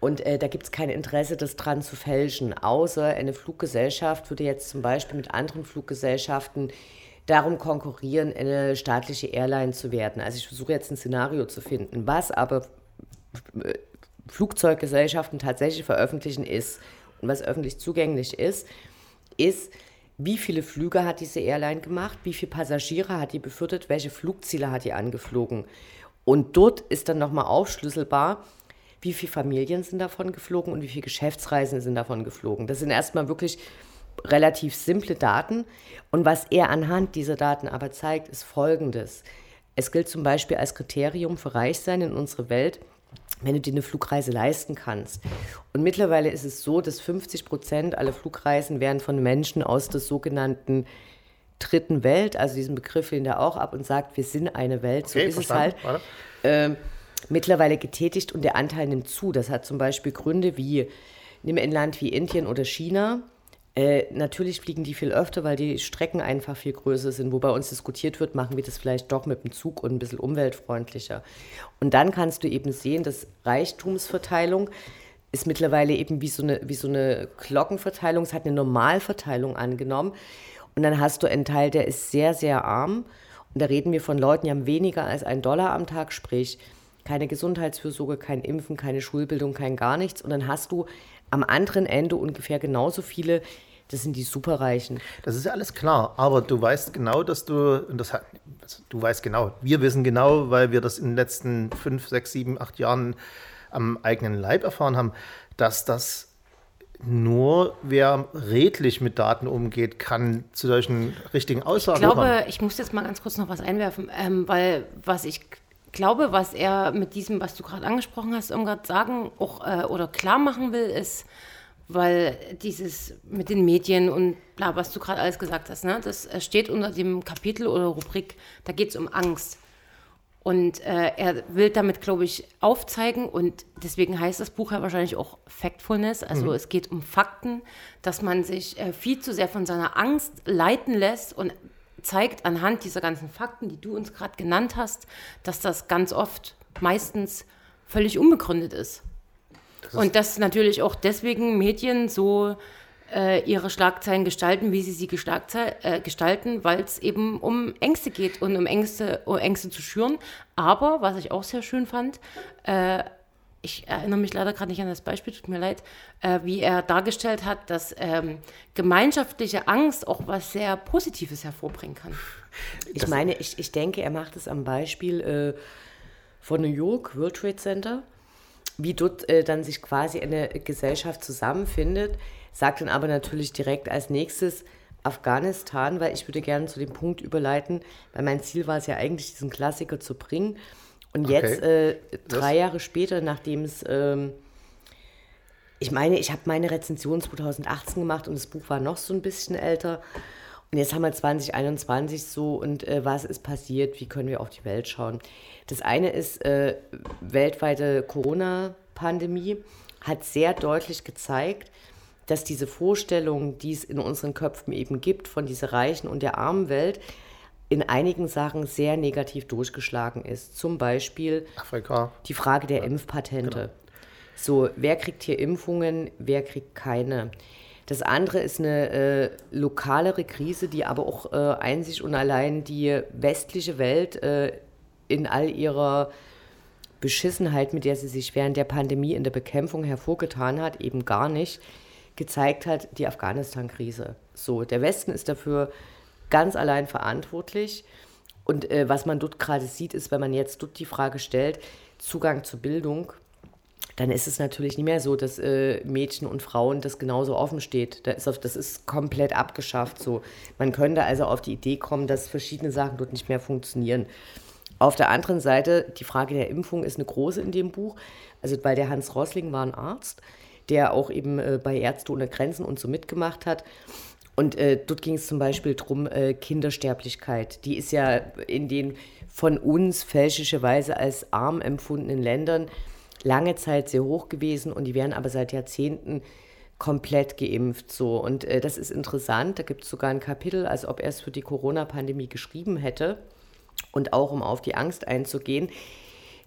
und äh, da gibt es kein Interesse, das dran zu fälschen, außer eine Fluggesellschaft würde jetzt zum Beispiel mit anderen Fluggesellschaften darum konkurrieren, eine staatliche Airline zu werden. Also ich versuche jetzt ein Szenario zu finden, was aber äh, Flugzeuggesellschaften tatsächlich veröffentlichen ist und was öffentlich zugänglich ist, ist, wie viele Flüge hat diese Airline gemacht, wie viele Passagiere hat die befördert, welche Flugziele hat die angeflogen. Und dort ist dann nochmal aufschlüsselbar, wie viele Familien sind davon geflogen und wie viele Geschäftsreisen sind davon geflogen. Das sind erstmal wirklich relativ simple Daten. Und was er anhand dieser Daten aber zeigt, ist Folgendes. Es gilt zum Beispiel als Kriterium für Reichsein in unserer Welt, wenn du dir eine Flugreise leisten kannst. Und mittlerweile ist es so, dass 50 Prozent aller Flugreisen werden von Menschen aus der sogenannten dritten Welt, also diesen Begriff lehnt er auch ab und sagt, wir sind eine Welt, so okay, ist es halt, äh, mittlerweile getätigt und der Anteil nimmt zu. Das hat zum Beispiel Gründe wie, nimm ein Land wie Indien oder China, äh, natürlich fliegen die viel öfter, weil die Strecken einfach viel größer sind. Wo bei uns diskutiert wird, machen wir das vielleicht doch mit dem Zug und ein bisschen umweltfreundlicher. Und dann kannst du eben sehen, dass Reichtumsverteilung ist mittlerweile eben wie so eine, wie so eine Glockenverteilung. Es hat eine Normalverteilung angenommen. Und dann hast du einen Teil, der ist sehr, sehr arm. Und da reden wir von Leuten, die haben weniger als einen Dollar am Tag, sprich keine Gesundheitsfürsorge, kein Impfen, keine Schulbildung, kein gar nichts. Und dann hast du am anderen Ende ungefähr genauso viele, das sind die Superreichen. Das ist ja alles klar, aber du weißt genau, dass du, und das hat, also du weißt genau, wir wissen genau, weil wir das in den letzten fünf, sechs, sieben, acht Jahren am eigenen Leib erfahren haben, dass das nur wer redlich mit Daten umgeht, kann zu solchen richtigen Aussagen kommen. Ich glaube, kommen. ich muss jetzt mal ganz kurz noch was einwerfen, ähm, weil was ich glaube, was er mit diesem, was du gerade angesprochen hast, Irmgard sagen auch, äh, oder klar machen will, ist, weil dieses mit den Medien und bla, was du gerade alles gesagt hast, ne, das äh, steht unter dem Kapitel oder Rubrik, da geht es um Angst. Und äh, er will damit, glaube ich, aufzeigen, und deswegen heißt das Buch ja wahrscheinlich auch Factfulness. Also mhm. es geht um Fakten, dass man sich äh, viel zu sehr von seiner Angst leiten lässt und zeigt anhand dieser ganzen Fakten, die du uns gerade genannt hast, dass das ganz oft meistens völlig unbegründet ist. Das ist und dass natürlich auch deswegen Medien so äh, ihre Schlagzeilen gestalten, wie sie sie äh, gestalten, weil es eben um Ängste geht und um Ängste, um Ängste zu schüren. Aber, was ich auch sehr schön fand, äh, ich erinnere mich leider gerade nicht an das Beispiel, tut mir leid, äh, wie er dargestellt hat, dass ähm, gemeinschaftliche Angst auch was sehr Positives hervorbringen kann. Ich das meine, ich, ich denke, er macht es am Beispiel äh, von New York, World Trade Center, wie dort äh, dann sich quasi eine Gesellschaft zusammenfindet, sagt dann aber natürlich direkt als nächstes, Afghanistan, weil ich würde gerne zu dem Punkt überleiten, weil mein Ziel war es ja eigentlich, diesen Klassiker zu bringen. Und jetzt, okay. äh, drei das? Jahre später, nachdem es, ähm, ich meine, ich habe meine Rezension 2018 gemacht und das Buch war noch so ein bisschen älter. Und jetzt haben wir 2021 so und äh, was ist passiert? Wie können wir auf die Welt schauen? Das eine ist, äh, weltweite Corona-Pandemie hat sehr deutlich gezeigt, dass diese Vorstellung, die es in unseren Köpfen eben gibt, von dieser reichen und der armen Welt, in einigen Sachen sehr negativ durchgeschlagen ist. Zum Beispiel Afrika. die Frage der ja, Impfpatente. Genau. So, wer kriegt hier Impfungen, wer kriegt keine? Das andere ist eine äh, lokalere Krise, die aber auch äh, einzig und allein die westliche Welt äh, in all ihrer Beschissenheit, mit der sie sich während der Pandemie in der Bekämpfung hervorgetan hat, eben gar nicht gezeigt hat, die Afghanistan-Krise. So, der Westen ist dafür ganz allein verantwortlich. Und äh, was man dort gerade sieht, ist, wenn man jetzt dort die Frage stellt, Zugang zur Bildung, dann ist es natürlich nicht mehr so, dass äh, Mädchen und Frauen das genauso offen steht. Da ist das ist komplett abgeschafft. So. Man könnte also auf die Idee kommen, dass verschiedene Sachen dort nicht mehr funktionieren. Auf der anderen Seite, die Frage der Impfung ist eine große in dem Buch. Also, weil der Hans Rosling war ein Arzt, der auch eben äh, bei Ärzte ohne Grenzen und so mitgemacht hat. Und äh, dort ging es zum Beispiel darum, äh, Kindersterblichkeit. Die ist ja in den von uns fälschlicherweise als arm empfundenen Ländern lange Zeit sehr hoch gewesen und die werden aber seit Jahrzehnten komplett geimpft. So. Und äh, das ist interessant. Da gibt es sogar ein Kapitel, als ob er es für die Corona-Pandemie geschrieben hätte. Und auch um auf die Angst einzugehen.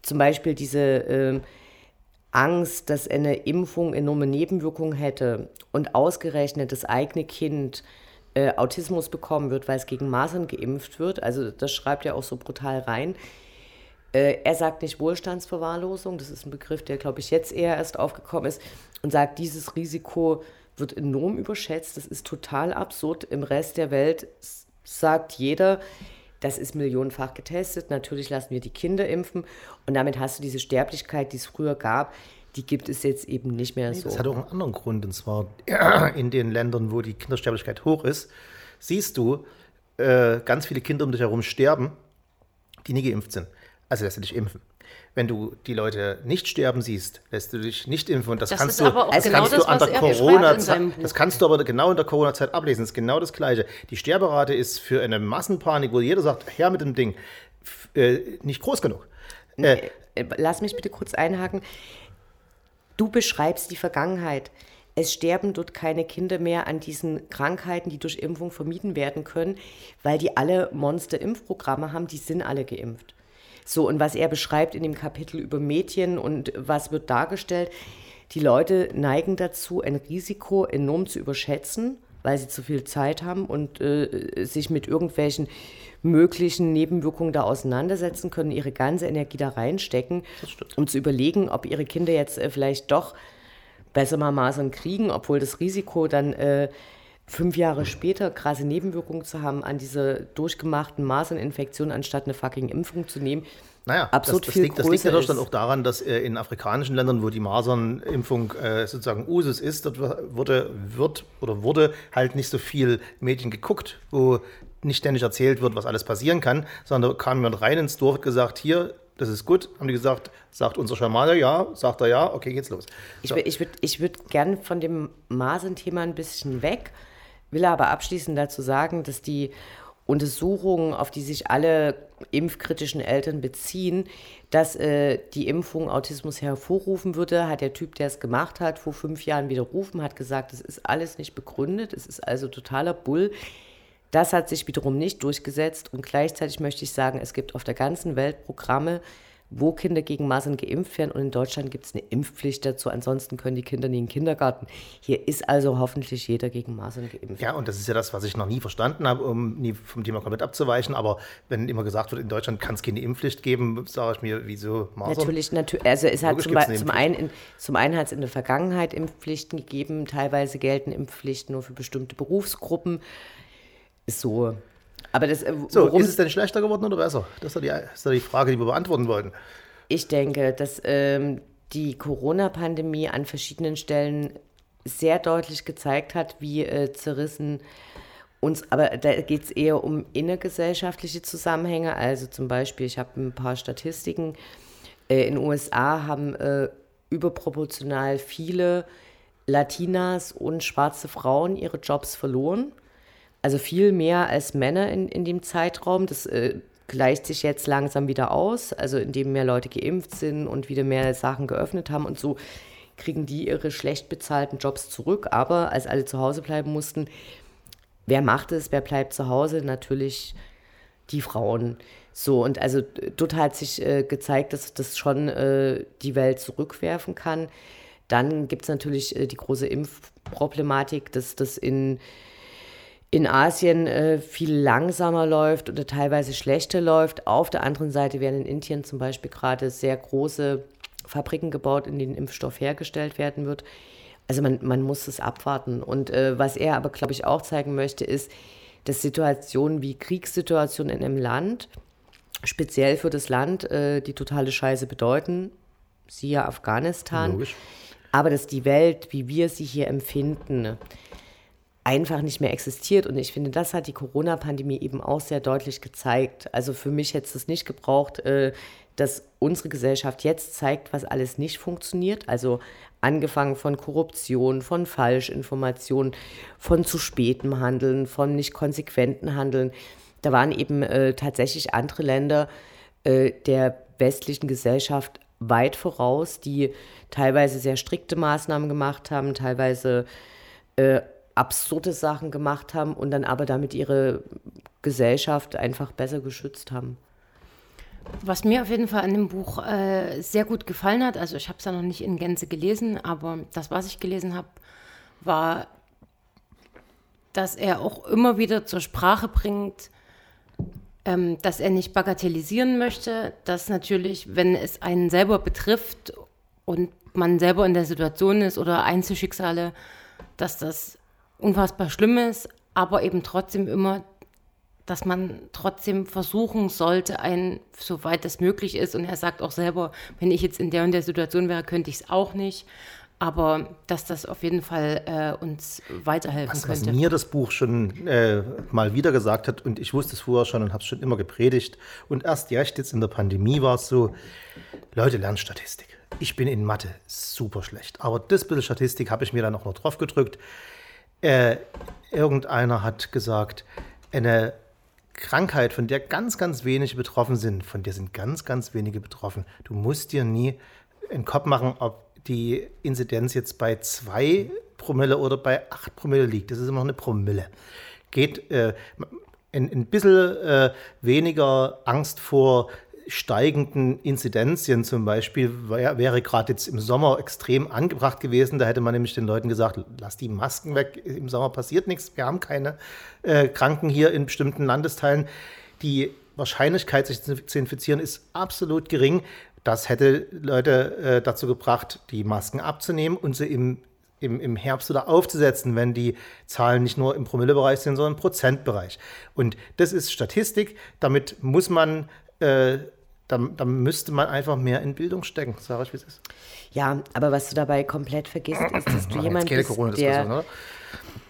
Zum Beispiel diese äh, Angst, dass eine Impfung enorme Nebenwirkungen hätte und ausgerechnet das eigene Kind äh, Autismus bekommen wird, weil es gegen Masern geimpft wird. Also das schreibt er auch so brutal rein. Äh, er sagt nicht Wohlstandsverwahrlosung, das ist ein Begriff, der, glaube ich, jetzt eher erst aufgekommen ist, und sagt, dieses Risiko wird enorm überschätzt. Das ist total absurd. Im Rest der Welt sagt jeder, das ist millionenfach getestet. Natürlich lassen wir die Kinder impfen. Und damit hast du diese Sterblichkeit, die es früher gab, die gibt es jetzt eben nicht mehr so. Das hat auch einen anderen Grund. Und zwar in den Ländern, wo die Kindersterblichkeit hoch ist, siehst du äh, ganz viele Kinder um dich herum sterben, die nie geimpft sind. Also lässt du dich impfen. Wenn du die Leute nicht sterben siehst, lässt du dich nicht impfen. Und das, das kannst du, das genau kannst das, du an der Corona-Zeit, das kannst du aber genau in der Corona-Zeit ablesen. Das ist genau das Gleiche. Die Sterberate ist für eine Massenpanik, wo jeder sagt, her mit dem Ding, äh, nicht groß genug. Äh, Lass mich bitte kurz einhaken. Du beschreibst die Vergangenheit. Es sterben dort keine Kinder mehr an diesen Krankheiten, die durch Impfung vermieden werden können, weil die alle Monster-Impfprogramme haben, die sind alle geimpft. So, und was er beschreibt in dem Kapitel über Mädchen und was wird dargestellt, die Leute neigen dazu, ein Risiko enorm zu überschätzen, weil sie zu viel Zeit haben und äh, sich mit irgendwelchen möglichen Nebenwirkungen da auseinandersetzen können, ihre ganze Energie da reinstecken, um zu überlegen, ob ihre Kinder jetzt äh, vielleicht doch besser mal Masern kriegen, obwohl das Risiko dann äh, fünf Jahre später krasse Nebenwirkungen zu haben an dieser durchgemachten Maserninfektion, anstatt eine fucking Impfung zu nehmen. Naja, absolut das, das, liegt, das liegt natürlich dann auch daran, dass äh, in afrikanischen Ländern, wo die Masernimpfung äh, sozusagen Usus ist, dort wurde, wird oder wurde halt nicht so viel Medien geguckt, wo nicht ständig erzählt wird, was alles passieren kann, sondern da kam jemand rein ins Dorf und gesagt, hier, das ist gut. Haben die gesagt, sagt unser Schamane ja, sagt er ja, okay, geht's los. So. Ich, ich würde ich würd gern von dem Masern-Thema ein bisschen weg will aber abschließend dazu sagen, dass die Untersuchungen, auf die sich alle impfkritischen Eltern beziehen, dass äh, die Impfung Autismus hervorrufen würde, hat der Typ, der es gemacht hat, vor fünf Jahren widerrufen, hat gesagt, das ist alles nicht begründet, es ist also totaler Bull. Das hat sich wiederum nicht durchgesetzt und gleichzeitig möchte ich sagen, es gibt auf der ganzen Welt Programme, wo Kinder gegen Masern geimpft werden. Und in Deutschland gibt es eine Impfpflicht dazu. Ansonsten können die Kinder nie in den Kindergarten. Hier ist also hoffentlich jeder gegen Masern geimpft. Ja, und das ist ja das, was ich noch nie verstanden habe, um nie vom Thema komplett abzuweichen. Aber wenn immer gesagt wird, in Deutschland kann es keine Impfpflicht geben, sage ich mir, wieso Masern? Natürlich, natürlich. Also es hat zum, zum, einen, zum einen hat es in der Vergangenheit Impfpflichten gegeben. Teilweise gelten Impfpflichten nur für bestimmte Berufsgruppen. Ist so. Aber das, äh, so, ist es denn schlechter geworden oder besser? Das ist ja die, die Frage, die wir beantworten wollten. Ich denke, dass ähm, die Corona-Pandemie an verschiedenen Stellen sehr deutlich gezeigt hat, wie äh, zerrissen uns, aber da geht es eher um innergesellschaftliche Zusammenhänge. Also zum Beispiel, ich habe ein paar Statistiken. Äh, in den USA haben äh, überproportional viele Latinas und schwarze Frauen ihre Jobs verloren. Also viel mehr als Männer in, in dem Zeitraum. Das äh, gleicht sich jetzt langsam wieder aus, also indem mehr Leute geimpft sind und wieder mehr Sachen geöffnet haben und so kriegen die ihre schlecht bezahlten Jobs zurück. Aber als alle zu Hause bleiben mussten, wer macht es, wer bleibt zu Hause? Natürlich die Frauen. So, und also dort hat sich äh, gezeigt, dass das schon äh, die Welt zurückwerfen kann. Dann gibt es natürlich äh, die große Impfproblematik, dass das in in Asien äh, viel langsamer läuft oder teilweise schlechter läuft. Auf der anderen Seite werden in Indien zum Beispiel gerade sehr große Fabriken gebaut, in denen Impfstoff hergestellt werden wird. Also man, man muss es abwarten. Und äh, was er aber, glaube ich, auch zeigen möchte, ist, dass Situationen wie Kriegssituationen in einem Land, speziell für das Land, äh, die totale Scheiße bedeuten, siehe Afghanistan, Logisch. aber dass die Welt, wie wir sie hier empfinden, einfach nicht mehr existiert. Und ich finde, das hat die Corona-Pandemie eben auch sehr deutlich gezeigt. Also für mich hätte es nicht gebraucht, äh, dass unsere Gesellschaft jetzt zeigt, was alles nicht funktioniert. Also angefangen von Korruption, von Falschinformationen, von zu spätem Handeln, von nicht konsequenten Handeln. Da waren eben äh, tatsächlich andere Länder äh, der westlichen Gesellschaft weit voraus, die teilweise sehr strikte Maßnahmen gemacht haben, teilweise äh, absurde Sachen gemacht haben und dann aber damit ihre Gesellschaft einfach besser geschützt haben. Was mir auf jeden Fall an dem Buch äh, sehr gut gefallen hat, also ich habe es ja noch nicht in Gänze gelesen, aber das, was ich gelesen habe, war, dass er auch immer wieder zur Sprache bringt, ähm, dass er nicht bagatellisieren möchte, dass natürlich, wenn es einen selber betrifft und man selber in der Situation ist oder Einzelschicksale, dass das unfassbar schlimm ist, aber eben trotzdem immer, dass man trotzdem versuchen sollte, ein, soweit es möglich ist. Und er sagt auch selber, wenn ich jetzt in der und der Situation wäre, könnte ich es auch nicht aber dass das auf jeden Fall äh, uns weiterhelfen was, könnte. Was mir das Buch schon äh, mal wieder gesagt hat, und ich wusste es vorher schon und habe es schon immer gepredigt, und erst recht jetzt in der Pandemie war es so, Leute lernen Statistik. Ich bin in Mathe super schlecht, aber das bisschen Statistik habe ich mir dann auch noch drauf gedrückt. Äh, irgendeiner hat gesagt, eine Krankheit, von der ganz, ganz wenige betroffen sind, von der sind ganz, ganz wenige betroffen. Du musst dir nie einen Kopf machen, ob die Inzidenz jetzt bei 2 Promille oder bei 8 Promille liegt. Das ist immer noch eine Promille. Geht äh, ein, ein bisschen äh, weniger Angst vor steigenden Inzidenzien zum Beispiel wär, wäre gerade jetzt im Sommer extrem angebracht gewesen. Da hätte man nämlich den Leuten gesagt, lass die Masken weg, im Sommer passiert nichts, wir haben keine äh, Kranken hier in bestimmten Landesteilen. Die Wahrscheinlichkeit, sich zu infizieren, ist absolut gering. Das hätte Leute äh, dazu gebracht, die Masken abzunehmen und sie im, im, im Herbst wieder aufzusetzen, wenn die Zahlen nicht nur im Promillebereich sind, sondern im Prozentbereich. Und das ist Statistik. Damit muss man, äh, da, da müsste man einfach mehr in Bildung stecken, sage ich, wie es ist. Ja, aber was du dabei komplett vergisst, ist, dass du jemand bist, der,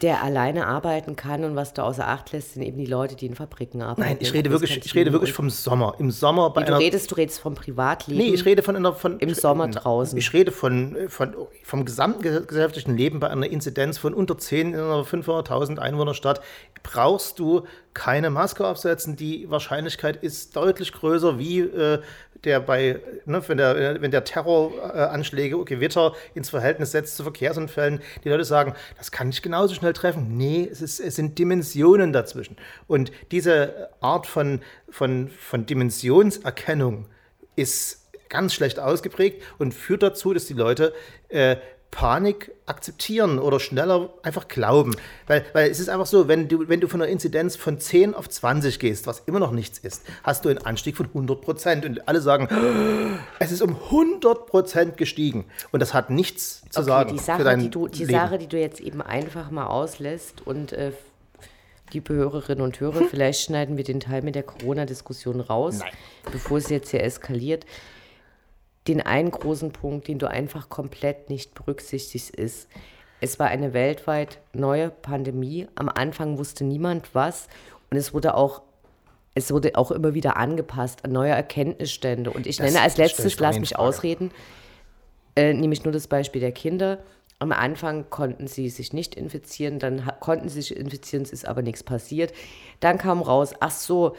der alleine arbeiten kann und was du außer Acht lässt, sind eben die Leute, die in Fabriken arbeiten. Nein, ich rede wirklich, ich rede wirklich vom Sommer. Im Sommer bei nee, du redest, du redest vom Privatleben. Nee, ich rede von einer von im Sommer draußen. Ich rede von, von vom gesamten gesellschaftlichen Leben bei einer Inzidenz von unter 10 in einer 500.000 Einwohnerstadt brauchst du keine Maske aufsetzen. Die Wahrscheinlichkeit ist deutlich größer, wie äh, der bei, ne, wenn der, wenn der Terroranschläge, äh, Gewitter ins Verhältnis setzt zu Verkehrsunfällen, die Leute sagen, das kann ich genauso schnell treffen. Nee, es, ist, es sind Dimensionen dazwischen. Und diese Art von, von, von Dimensionserkennung ist ganz schlecht ausgeprägt und führt dazu, dass die Leute äh, Panik akzeptieren oder schneller einfach glauben. Weil, weil es ist einfach so, wenn du, wenn du von einer Inzidenz von 10 auf 20 gehst, was immer noch nichts ist, hast du einen Anstieg von 100 Prozent. Und alle sagen, es ist um 100 Prozent gestiegen. Und das hat nichts zu okay, sagen. Die, Sache, die, du, die Sache, die du jetzt eben einfach mal auslässt und äh, liebe Hörerinnen und Hörer, vielleicht schneiden wir den Teil mit der Corona-Diskussion raus, Nein. bevor es jetzt hier eskaliert den einen großen Punkt, den du einfach komplett nicht berücksichtigst, ist, es war eine weltweit neue Pandemie. Am Anfang wusste niemand was und es wurde auch es wurde auch immer wieder angepasst an neue Erkenntnisstände. Und ich das nenne als letztes, lass mich ausreden, äh, nämlich nur das Beispiel der Kinder. Am Anfang konnten sie sich nicht infizieren, dann konnten sie sich infizieren, es ist aber nichts passiert. Dann kam raus, ach so,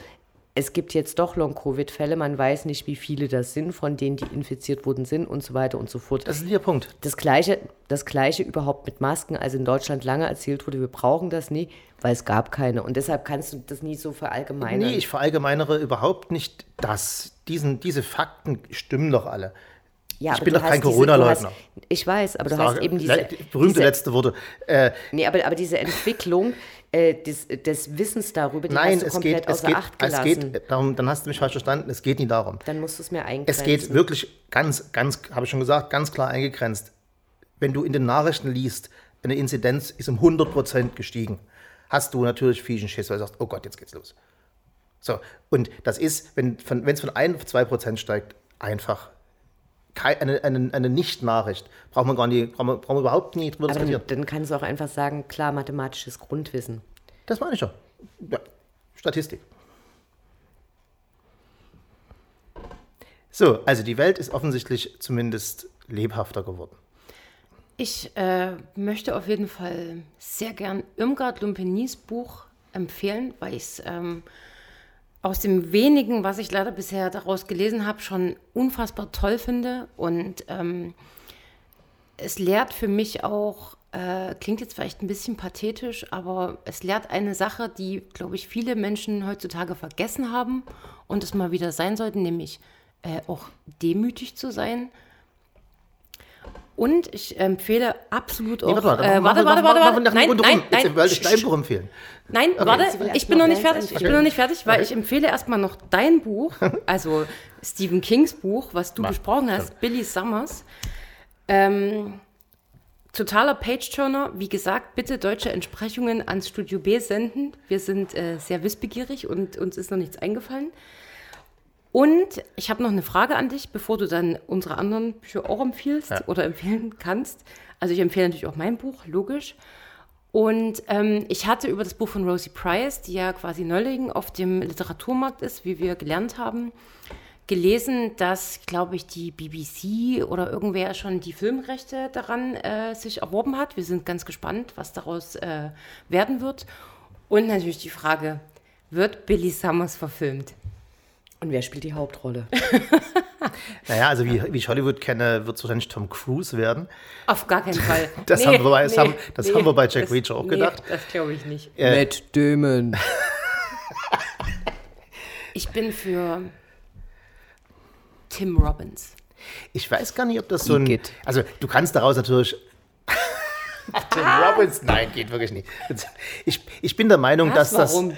es gibt jetzt doch Long-Covid-Fälle, man weiß nicht, wie viele das sind, von denen die infiziert wurden sind und so weiter und so fort. Das ist Ihr Punkt. Das Gleiche, das Gleiche überhaupt mit Masken, als in Deutschland lange erzählt wurde, wir brauchen das nie, weil es gab keine. Und deshalb kannst du das nie so verallgemeinern. Nee, ich verallgemeinere überhaupt nicht das. Diesen, diese Fakten stimmen doch alle. Ja, ich bin doch kein Corona-Leugner. Ich weiß, aber du Sage, hast eben diese. Berühmte diese, letzte Worte. Äh, nee, aber, aber diese Entwicklung äh, des, des, Wissens darüber, die Nein, hast du es komplett geht, außer geht, Acht gelassen. Es geht darum, dann hast du mich falsch verstanden, es geht nicht darum. Dann musst du es mir eingrenzen. Es geht wirklich ganz, ganz, habe ich schon gesagt, ganz klar eingegrenzt. Wenn du in den Nachrichten liest, eine Inzidenz ist um 100 Prozent gestiegen, hast du natürlich fieschen Schiss, weil du sagst, oh Gott, jetzt geht's los. So, und das ist, wenn es von, von 1 auf 2 Prozent steigt, einfach eine, eine, eine Nicht-Nachricht. Braucht man gar nicht, braucht man, braucht man überhaupt nie drüber diskutieren. Dann, dann kannst du auch einfach sagen, klar, mathematisches Grundwissen. Das meine ich ja. ja. Statistik. So, also die Welt ist offensichtlich zumindest lebhafter geworden. Ich äh, möchte auf jeden Fall sehr gern Irmgard Lumpenis Buch empfehlen, weil ich es ähm, aus dem wenigen, was ich leider bisher daraus gelesen habe, schon unfassbar toll finde. Und ähm, es lehrt für mich auch, äh, klingt jetzt vielleicht ein bisschen pathetisch, aber es lehrt eine Sache, die, glaube ich, viele Menschen heutzutage vergessen haben und es mal wieder sein sollten, nämlich äh, auch demütig zu sein. Und ich empfehle absolut auch. Nee, warte, äh, warte, warte, warte, warte, nach Nein, rundum. nein, nein. Jetzt wollte ich dein Buch empfehlen. Nein, Okay. warte, ich bin noch nicht fertig. Ich bin noch nicht fertig, weil Okay. ich empfehle erstmal noch dein Buch, also Stephen Kings Buch, was du Mach. besprochen hast, Billy Summers. Ähm, totaler Page-Turner. Wie gesagt, bitte deutsche Entsprechungen ans Studio B senden. Wir sind äh, sehr wissbegierig und uns ist noch nichts eingefallen. Und ich habe noch eine Frage an dich, bevor du dann unsere anderen Bücher auch empfiehlst Ja. oder empfehlen kannst. Also ich empfehle natürlich auch mein Buch, logisch. Und ähm, ich hatte über das Buch von Rosie Price, die ja quasi Neuling auf dem Literaturmarkt ist, wie wir gelernt haben, gelesen, dass, glaube ich, die BBC oder irgendwer schon die Filmrechte daran äh, sich erworben hat. Wir sind ganz gespannt, was daraus äh, werden wird. Und natürlich die Frage, wird Billy Summers verfilmt? Und wer spielt die Hauptrolle? Naja, also wie, wie ich Hollywood kenne, wird es wahrscheinlich Tom Cruise werden. Auf gar keinen Fall. Das haben wir bei- das haben- das haben wir bei Jack das- Reacher auch nee, gedacht. Das glaube ich nicht. Äh, Matt Damon. Ich bin für Tim Robbins. Ich weiß gar nicht, ob das so ein. Igitt. Also, du kannst daraus natürlich. Tim Robbins? Nein, geht wirklich nicht. Ich, ich bin der Meinung, dass das. warum?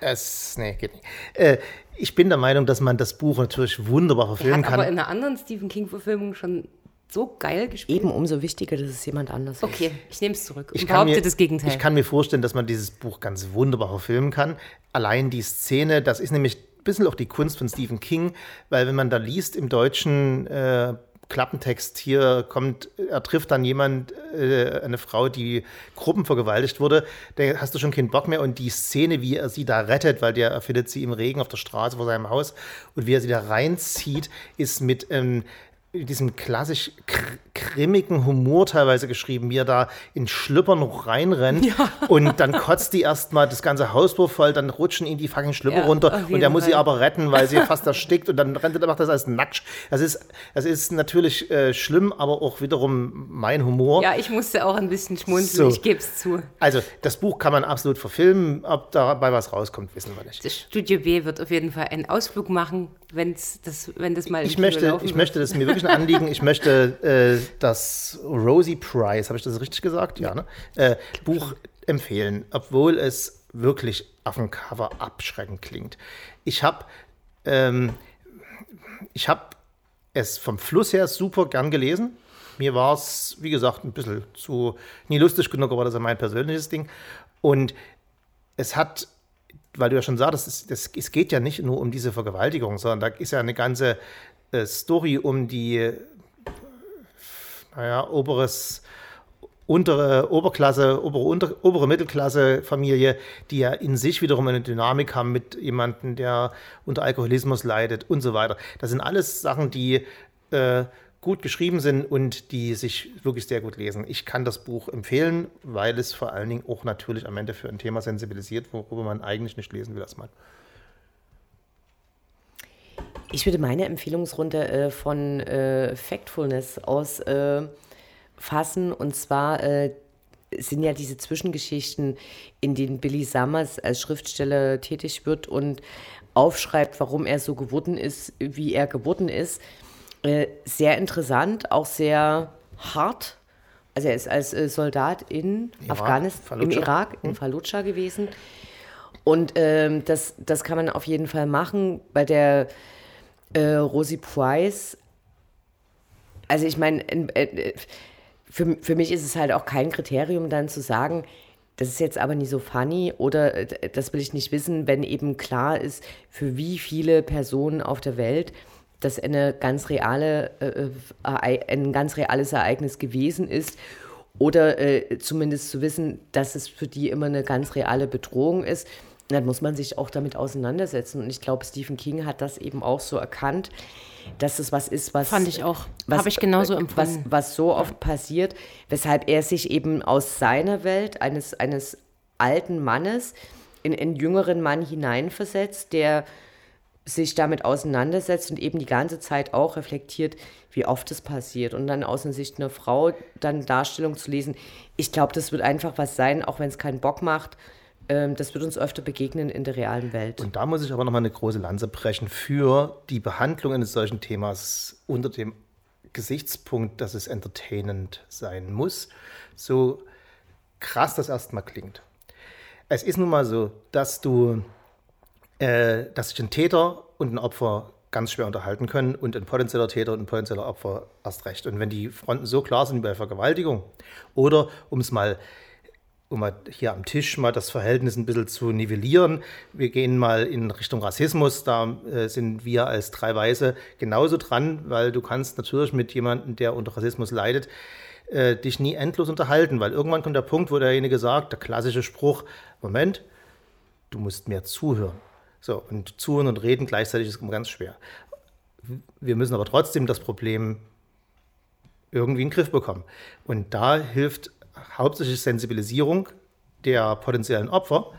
Es, nee, geht nicht. Äh, ich bin der Meinung, dass man das Buch natürlich wunderbar Er verfilmen hat aber kann. in einer anderen Stephen King-Verfilmung schon so geil gespielt. Eben umso wichtiger, dass es jemand anders ist. Okay, ich nehme es zurück und Ich kann, behaupte mir, das Gegenteil. ich kann mir vorstellen, dass man dieses Buch ganz wunderbar verfilmen kann. Allein die Szene, das ist nämlich ein bisschen auch die Kunst von Stephen King, weil wenn man da liest im deutschen äh, Klappentext hier kommt, er trifft dann jemand, äh, eine Frau, die gruppenvergewaltigt wurde, da hast du schon keinen Bock mehr. Und die Szene, wie er sie da rettet, weil der er findet sie im Regen auf der Straße vor seinem Haus und wie er sie da reinzieht, ist mit ähm, diesem klassisch kr grimmigen Humor teilweise geschrieben, wie er da in Schlüppern reinrennt und dann kotzt die erstmal das ganze Hausflur voll, dann rutschen ihm die fucking Schlüpper Ja, runter und er muss sie aber retten, weil sie fast erstickt und dann rennt er, macht das als nackt. Das ist, das ist natürlich äh, schlimm, aber auch wiederum mein Humor. ja, ich musste auch ein bisschen schmunzeln, So. ich gebe es zu. Also das Buch kann man absolut verfilmen, ob dabei was rauskommt, wissen wir nicht. Das Studio B wird auf jeden Fall einen Ausflug machen, wenn's das, wenn das mal Ich möchte, ich wird. möchte, das mir wirklich ein Anliegen, ich möchte äh, das Rosie Price, habe ich das richtig gesagt? Ja, ne? Äh, Buch empfehlen, obwohl es wirklich auf dem Cover abschreckend klingt. Ich habe ähm, ich es vom Fluss her super gern gelesen. Mir war es, wie gesagt, ein bisschen zu nie lustig genug, aber das ist mein persönliches Ding. Und es hat, weil du ja schon sagtest, es, es, es geht ja nicht nur um diese Vergewaltigung, sondern da ist ja eine ganze äh, Story um die, naja, oberes, untere Oberklasse, obere, unter, obere Mittelklasse Familie, die ja in sich wiederum eine Dynamik haben mit jemandem, der unter Alkoholismus leidet und so weiter. Das sind alles Sachen, die äh, gut geschrieben sind und die sich wirklich sehr gut lesen. Ich kann das Buch empfehlen, weil es vor allen Dingen auch natürlich am Ende für ein Thema sensibilisiert, worüber man eigentlich nicht lesen will erstmal. Ich würde meine Empfehlungsrunde äh, von äh, Factfulness aus äh, fassen. Und zwar äh, sind ja diese Zwischengeschichten, in denen Billy Summers als Schriftsteller tätig wird und aufschreibt, warum er so geworden ist, wie er geworden ist. Äh, sehr interessant, auch sehr hart. Also er ist als äh, Soldat in Irak, Afghanistan, im Fallujah. Irak, in Fallujah gewesen. Und ähm, das, das kann man auf jeden Fall machen. Bei der äh, Rosie Price, also ich meine, äh, für, für mich ist es halt auch kein Kriterium dann zu sagen, das ist jetzt aber nicht so funny oder äh, das will ich nicht wissen, wenn eben klar ist, für wie viele Personen auf der Welt das eine ganz reale, äh, Erei- ein ganz reales Ereignis gewesen ist oder äh, zumindest zu wissen, dass es für die immer eine ganz reale Bedrohung ist, dann muss man sich auch damit auseinandersetzen. Und ich glaube, Stephen King hat das eben auch so erkannt. dass es was ist, was. Fand ich auch. was- Habe ich genauso was, empfunden. was so oft passiert, weshalb er sich eben aus seiner Welt eines, eines alten Mannes in einen jüngeren Mann hineinversetzt, der sich damit auseinandersetzt und eben die ganze Zeit auch reflektiert, wie oft es passiert. Und dann aus der Sicht einer Frau dann Darstellung zu lesen. Ich glaube, das wird einfach was sein, auch wenn es keinen Bock macht. Ähm, das wird uns öfter begegnen in der realen Welt. Und da muss ich aber nochmal eine große Lanze brechen für die Behandlung eines solchen Themas unter dem Gesichtspunkt, dass es entertainend sein muss. So krass das erstmal klingt. Es ist nun mal so, dass du, äh, dass sich ein Täter und ein Opfer ganz schwer unterhalten können und ein potenzieller Täter und ein potenzieller Opfer erst recht. Und wenn die Fronten so klar sind wie bei Vergewaltigung oder um es mal um mal hier am Tisch mal das Verhältnis ein bisschen zu nivellieren. Wir gehen mal in Richtung Rassismus. Da äh, sind wir als drei Weiße genauso dran, weil du kannst natürlich mit jemandem, der unter Rassismus leidet, äh, dich nie endlos unterhalten, weil irgendwann kommt der Punkt, wo derjenige sagt, der klassische Spruch, Moment, du musst mehr zuhören. So, und zuhören und reden gleichzeitig ist ganz schwer. Wir müssen aber trotzdem das Problem irgendwie in den Griff bekommen. Und da hilft hauptsächlich Sensibilisierung der potenziellen Opfer.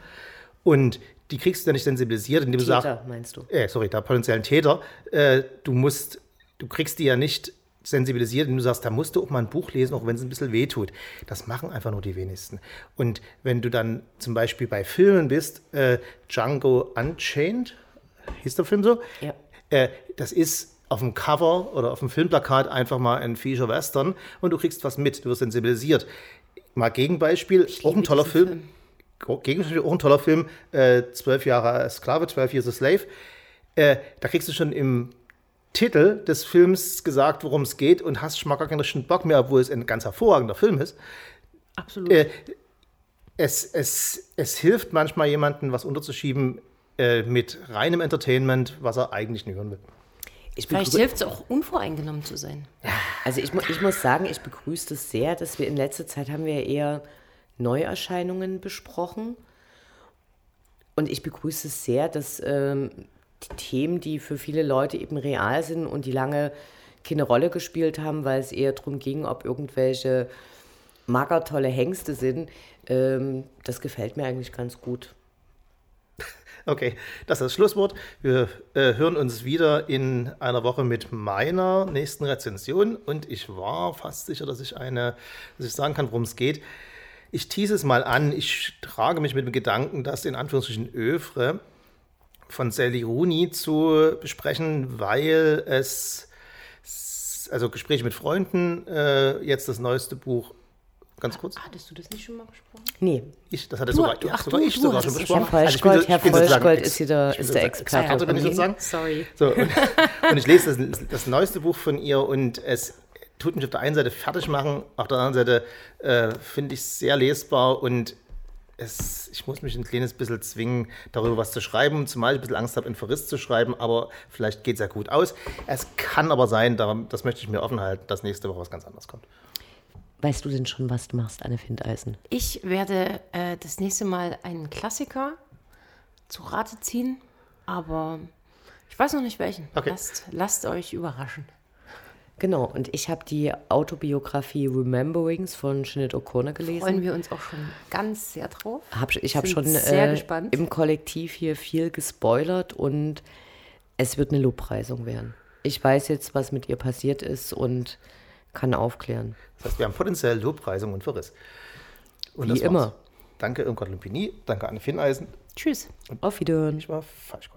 Und die kriegst du ja nicht sensibilisiert, indem du sagst, Täter, meinst du? äh, sorry, der potenziellen Täter, äh, du musst, du kriegst die ja nicht sensibilisiert, indem du sagst, da musst du auch mal ein Buch lesen, auch wenn es ein bisschen weh tut. Das machen einfach nur die wenigsten. Und wenn du dann zum Beispiel bei Filmen bist, äh, Django Unchained, hieß der Film so? Ja. Äh, das ist auf dem Cover oder auf dem Filmplakat einfach mal ein Feature Western und du kriegst was mit, du wirst sensibilisiert. Mal Gegenbeispiel, auch ein toller diesen Film. Gegenbeispiel, auch ein toller Film, äh, zwölf Jahre als Sklave, 12 Years a Slave. Äh, da kriegst du schon im Titel des Films gesagt, worum es geht und hast schon mal gar keinen richtigen Bock mehr, obwohl es ein ganz hervorragender Film ist. Absolut. Äh, es, es, es hilft manchmal jemandem, was unterzuschieben äh, mit reinem Entertainment, was er eigentlich nicht hören will. Ich Vielleicht hilft es auch, unvoreingenommen zu sein. Also ich, mu- ich muss sagen, ich begrüße es sehr, dass wir in letzter Zeit haben wir eher Neuerscheinungen besprochen. Und ich begrüße es sehr, dass ähm, die Themen, die für viele Leute eben real sind und die lange keine Rolle gespielt haben, weil es eher darum ging, ob irgendwelche magertolle Hengste sind, ähm, das gefällt mir eigentlich ganz gut. Okay, das ist das Schlusswort. Wir äh, hören uns wieder in einer Woche mit meiner nächsten Rezension und ich war fast sicher, dass ich eine, dass ich sagen kann, worum es geht. Ich tease es mal an. Ich trage mich mit dem Gedanken, das in Anführungsstrichen Övre von Sally Rooney zu besprechen, weil es, also Gespräche mit Freunden, äh, jetzt das neueste Buch, ganz kurz. Hattest du das nicht schon mal besprochen? Nee, Ich, das hatte sogar, du- ja, ach, sogar du- ich du sogar schon es besprochen. Herr Also ich bin Vollsgold- so- ich Herr Ex- ist hier ich ist der Experte Experte, bin ich sozusagen. Sorry. So, und, und ich lese das, das neueste Buch von ihr und es tut mich auf der einen Seite fertig machen, auf der anderen Seite äh, finde ich es sehr lesbar und es, ich muss mich ein kleines bisschen zwingen, darüber was zu schreiben, zumal ich ein bisschen Angst habe, in Verriss zu schreiben, aber vielleicht geht es ja gut aus. Es kann aber sein, da, das möchte ich mir offen halten, dass nächste Woche was ganz anderes kommt. Weißt du denn schon, was du machst, Anne Findeisen? Ich werde äh, das nächste Mal einen Klassiker zu Rate ziehen, aber ich weiß noch nicht welchen. Okay. Lasst, lasst euch überraschen. Genau, und ich habe die Autobiografie Rememberings von Sinead O'Connor gelesen. Freuen wir uns auch schon ganz sehr drauf. Hab, ich habe schon sehr äh, gespannt. im Kollektiv hier viel gespoilert und es wird eine Lobpreisung werden. Ich weiß jetzt, was mit ihr passiert ist und kann aufklären. Das heißt, wir haben potenziell Lobpreisung und Verriss. Und Wie das war's. immer. Danke Irmgard Lumpini, danke Anne Finneisen. Tschüss. Auf Wiederhören. Ich war falsch.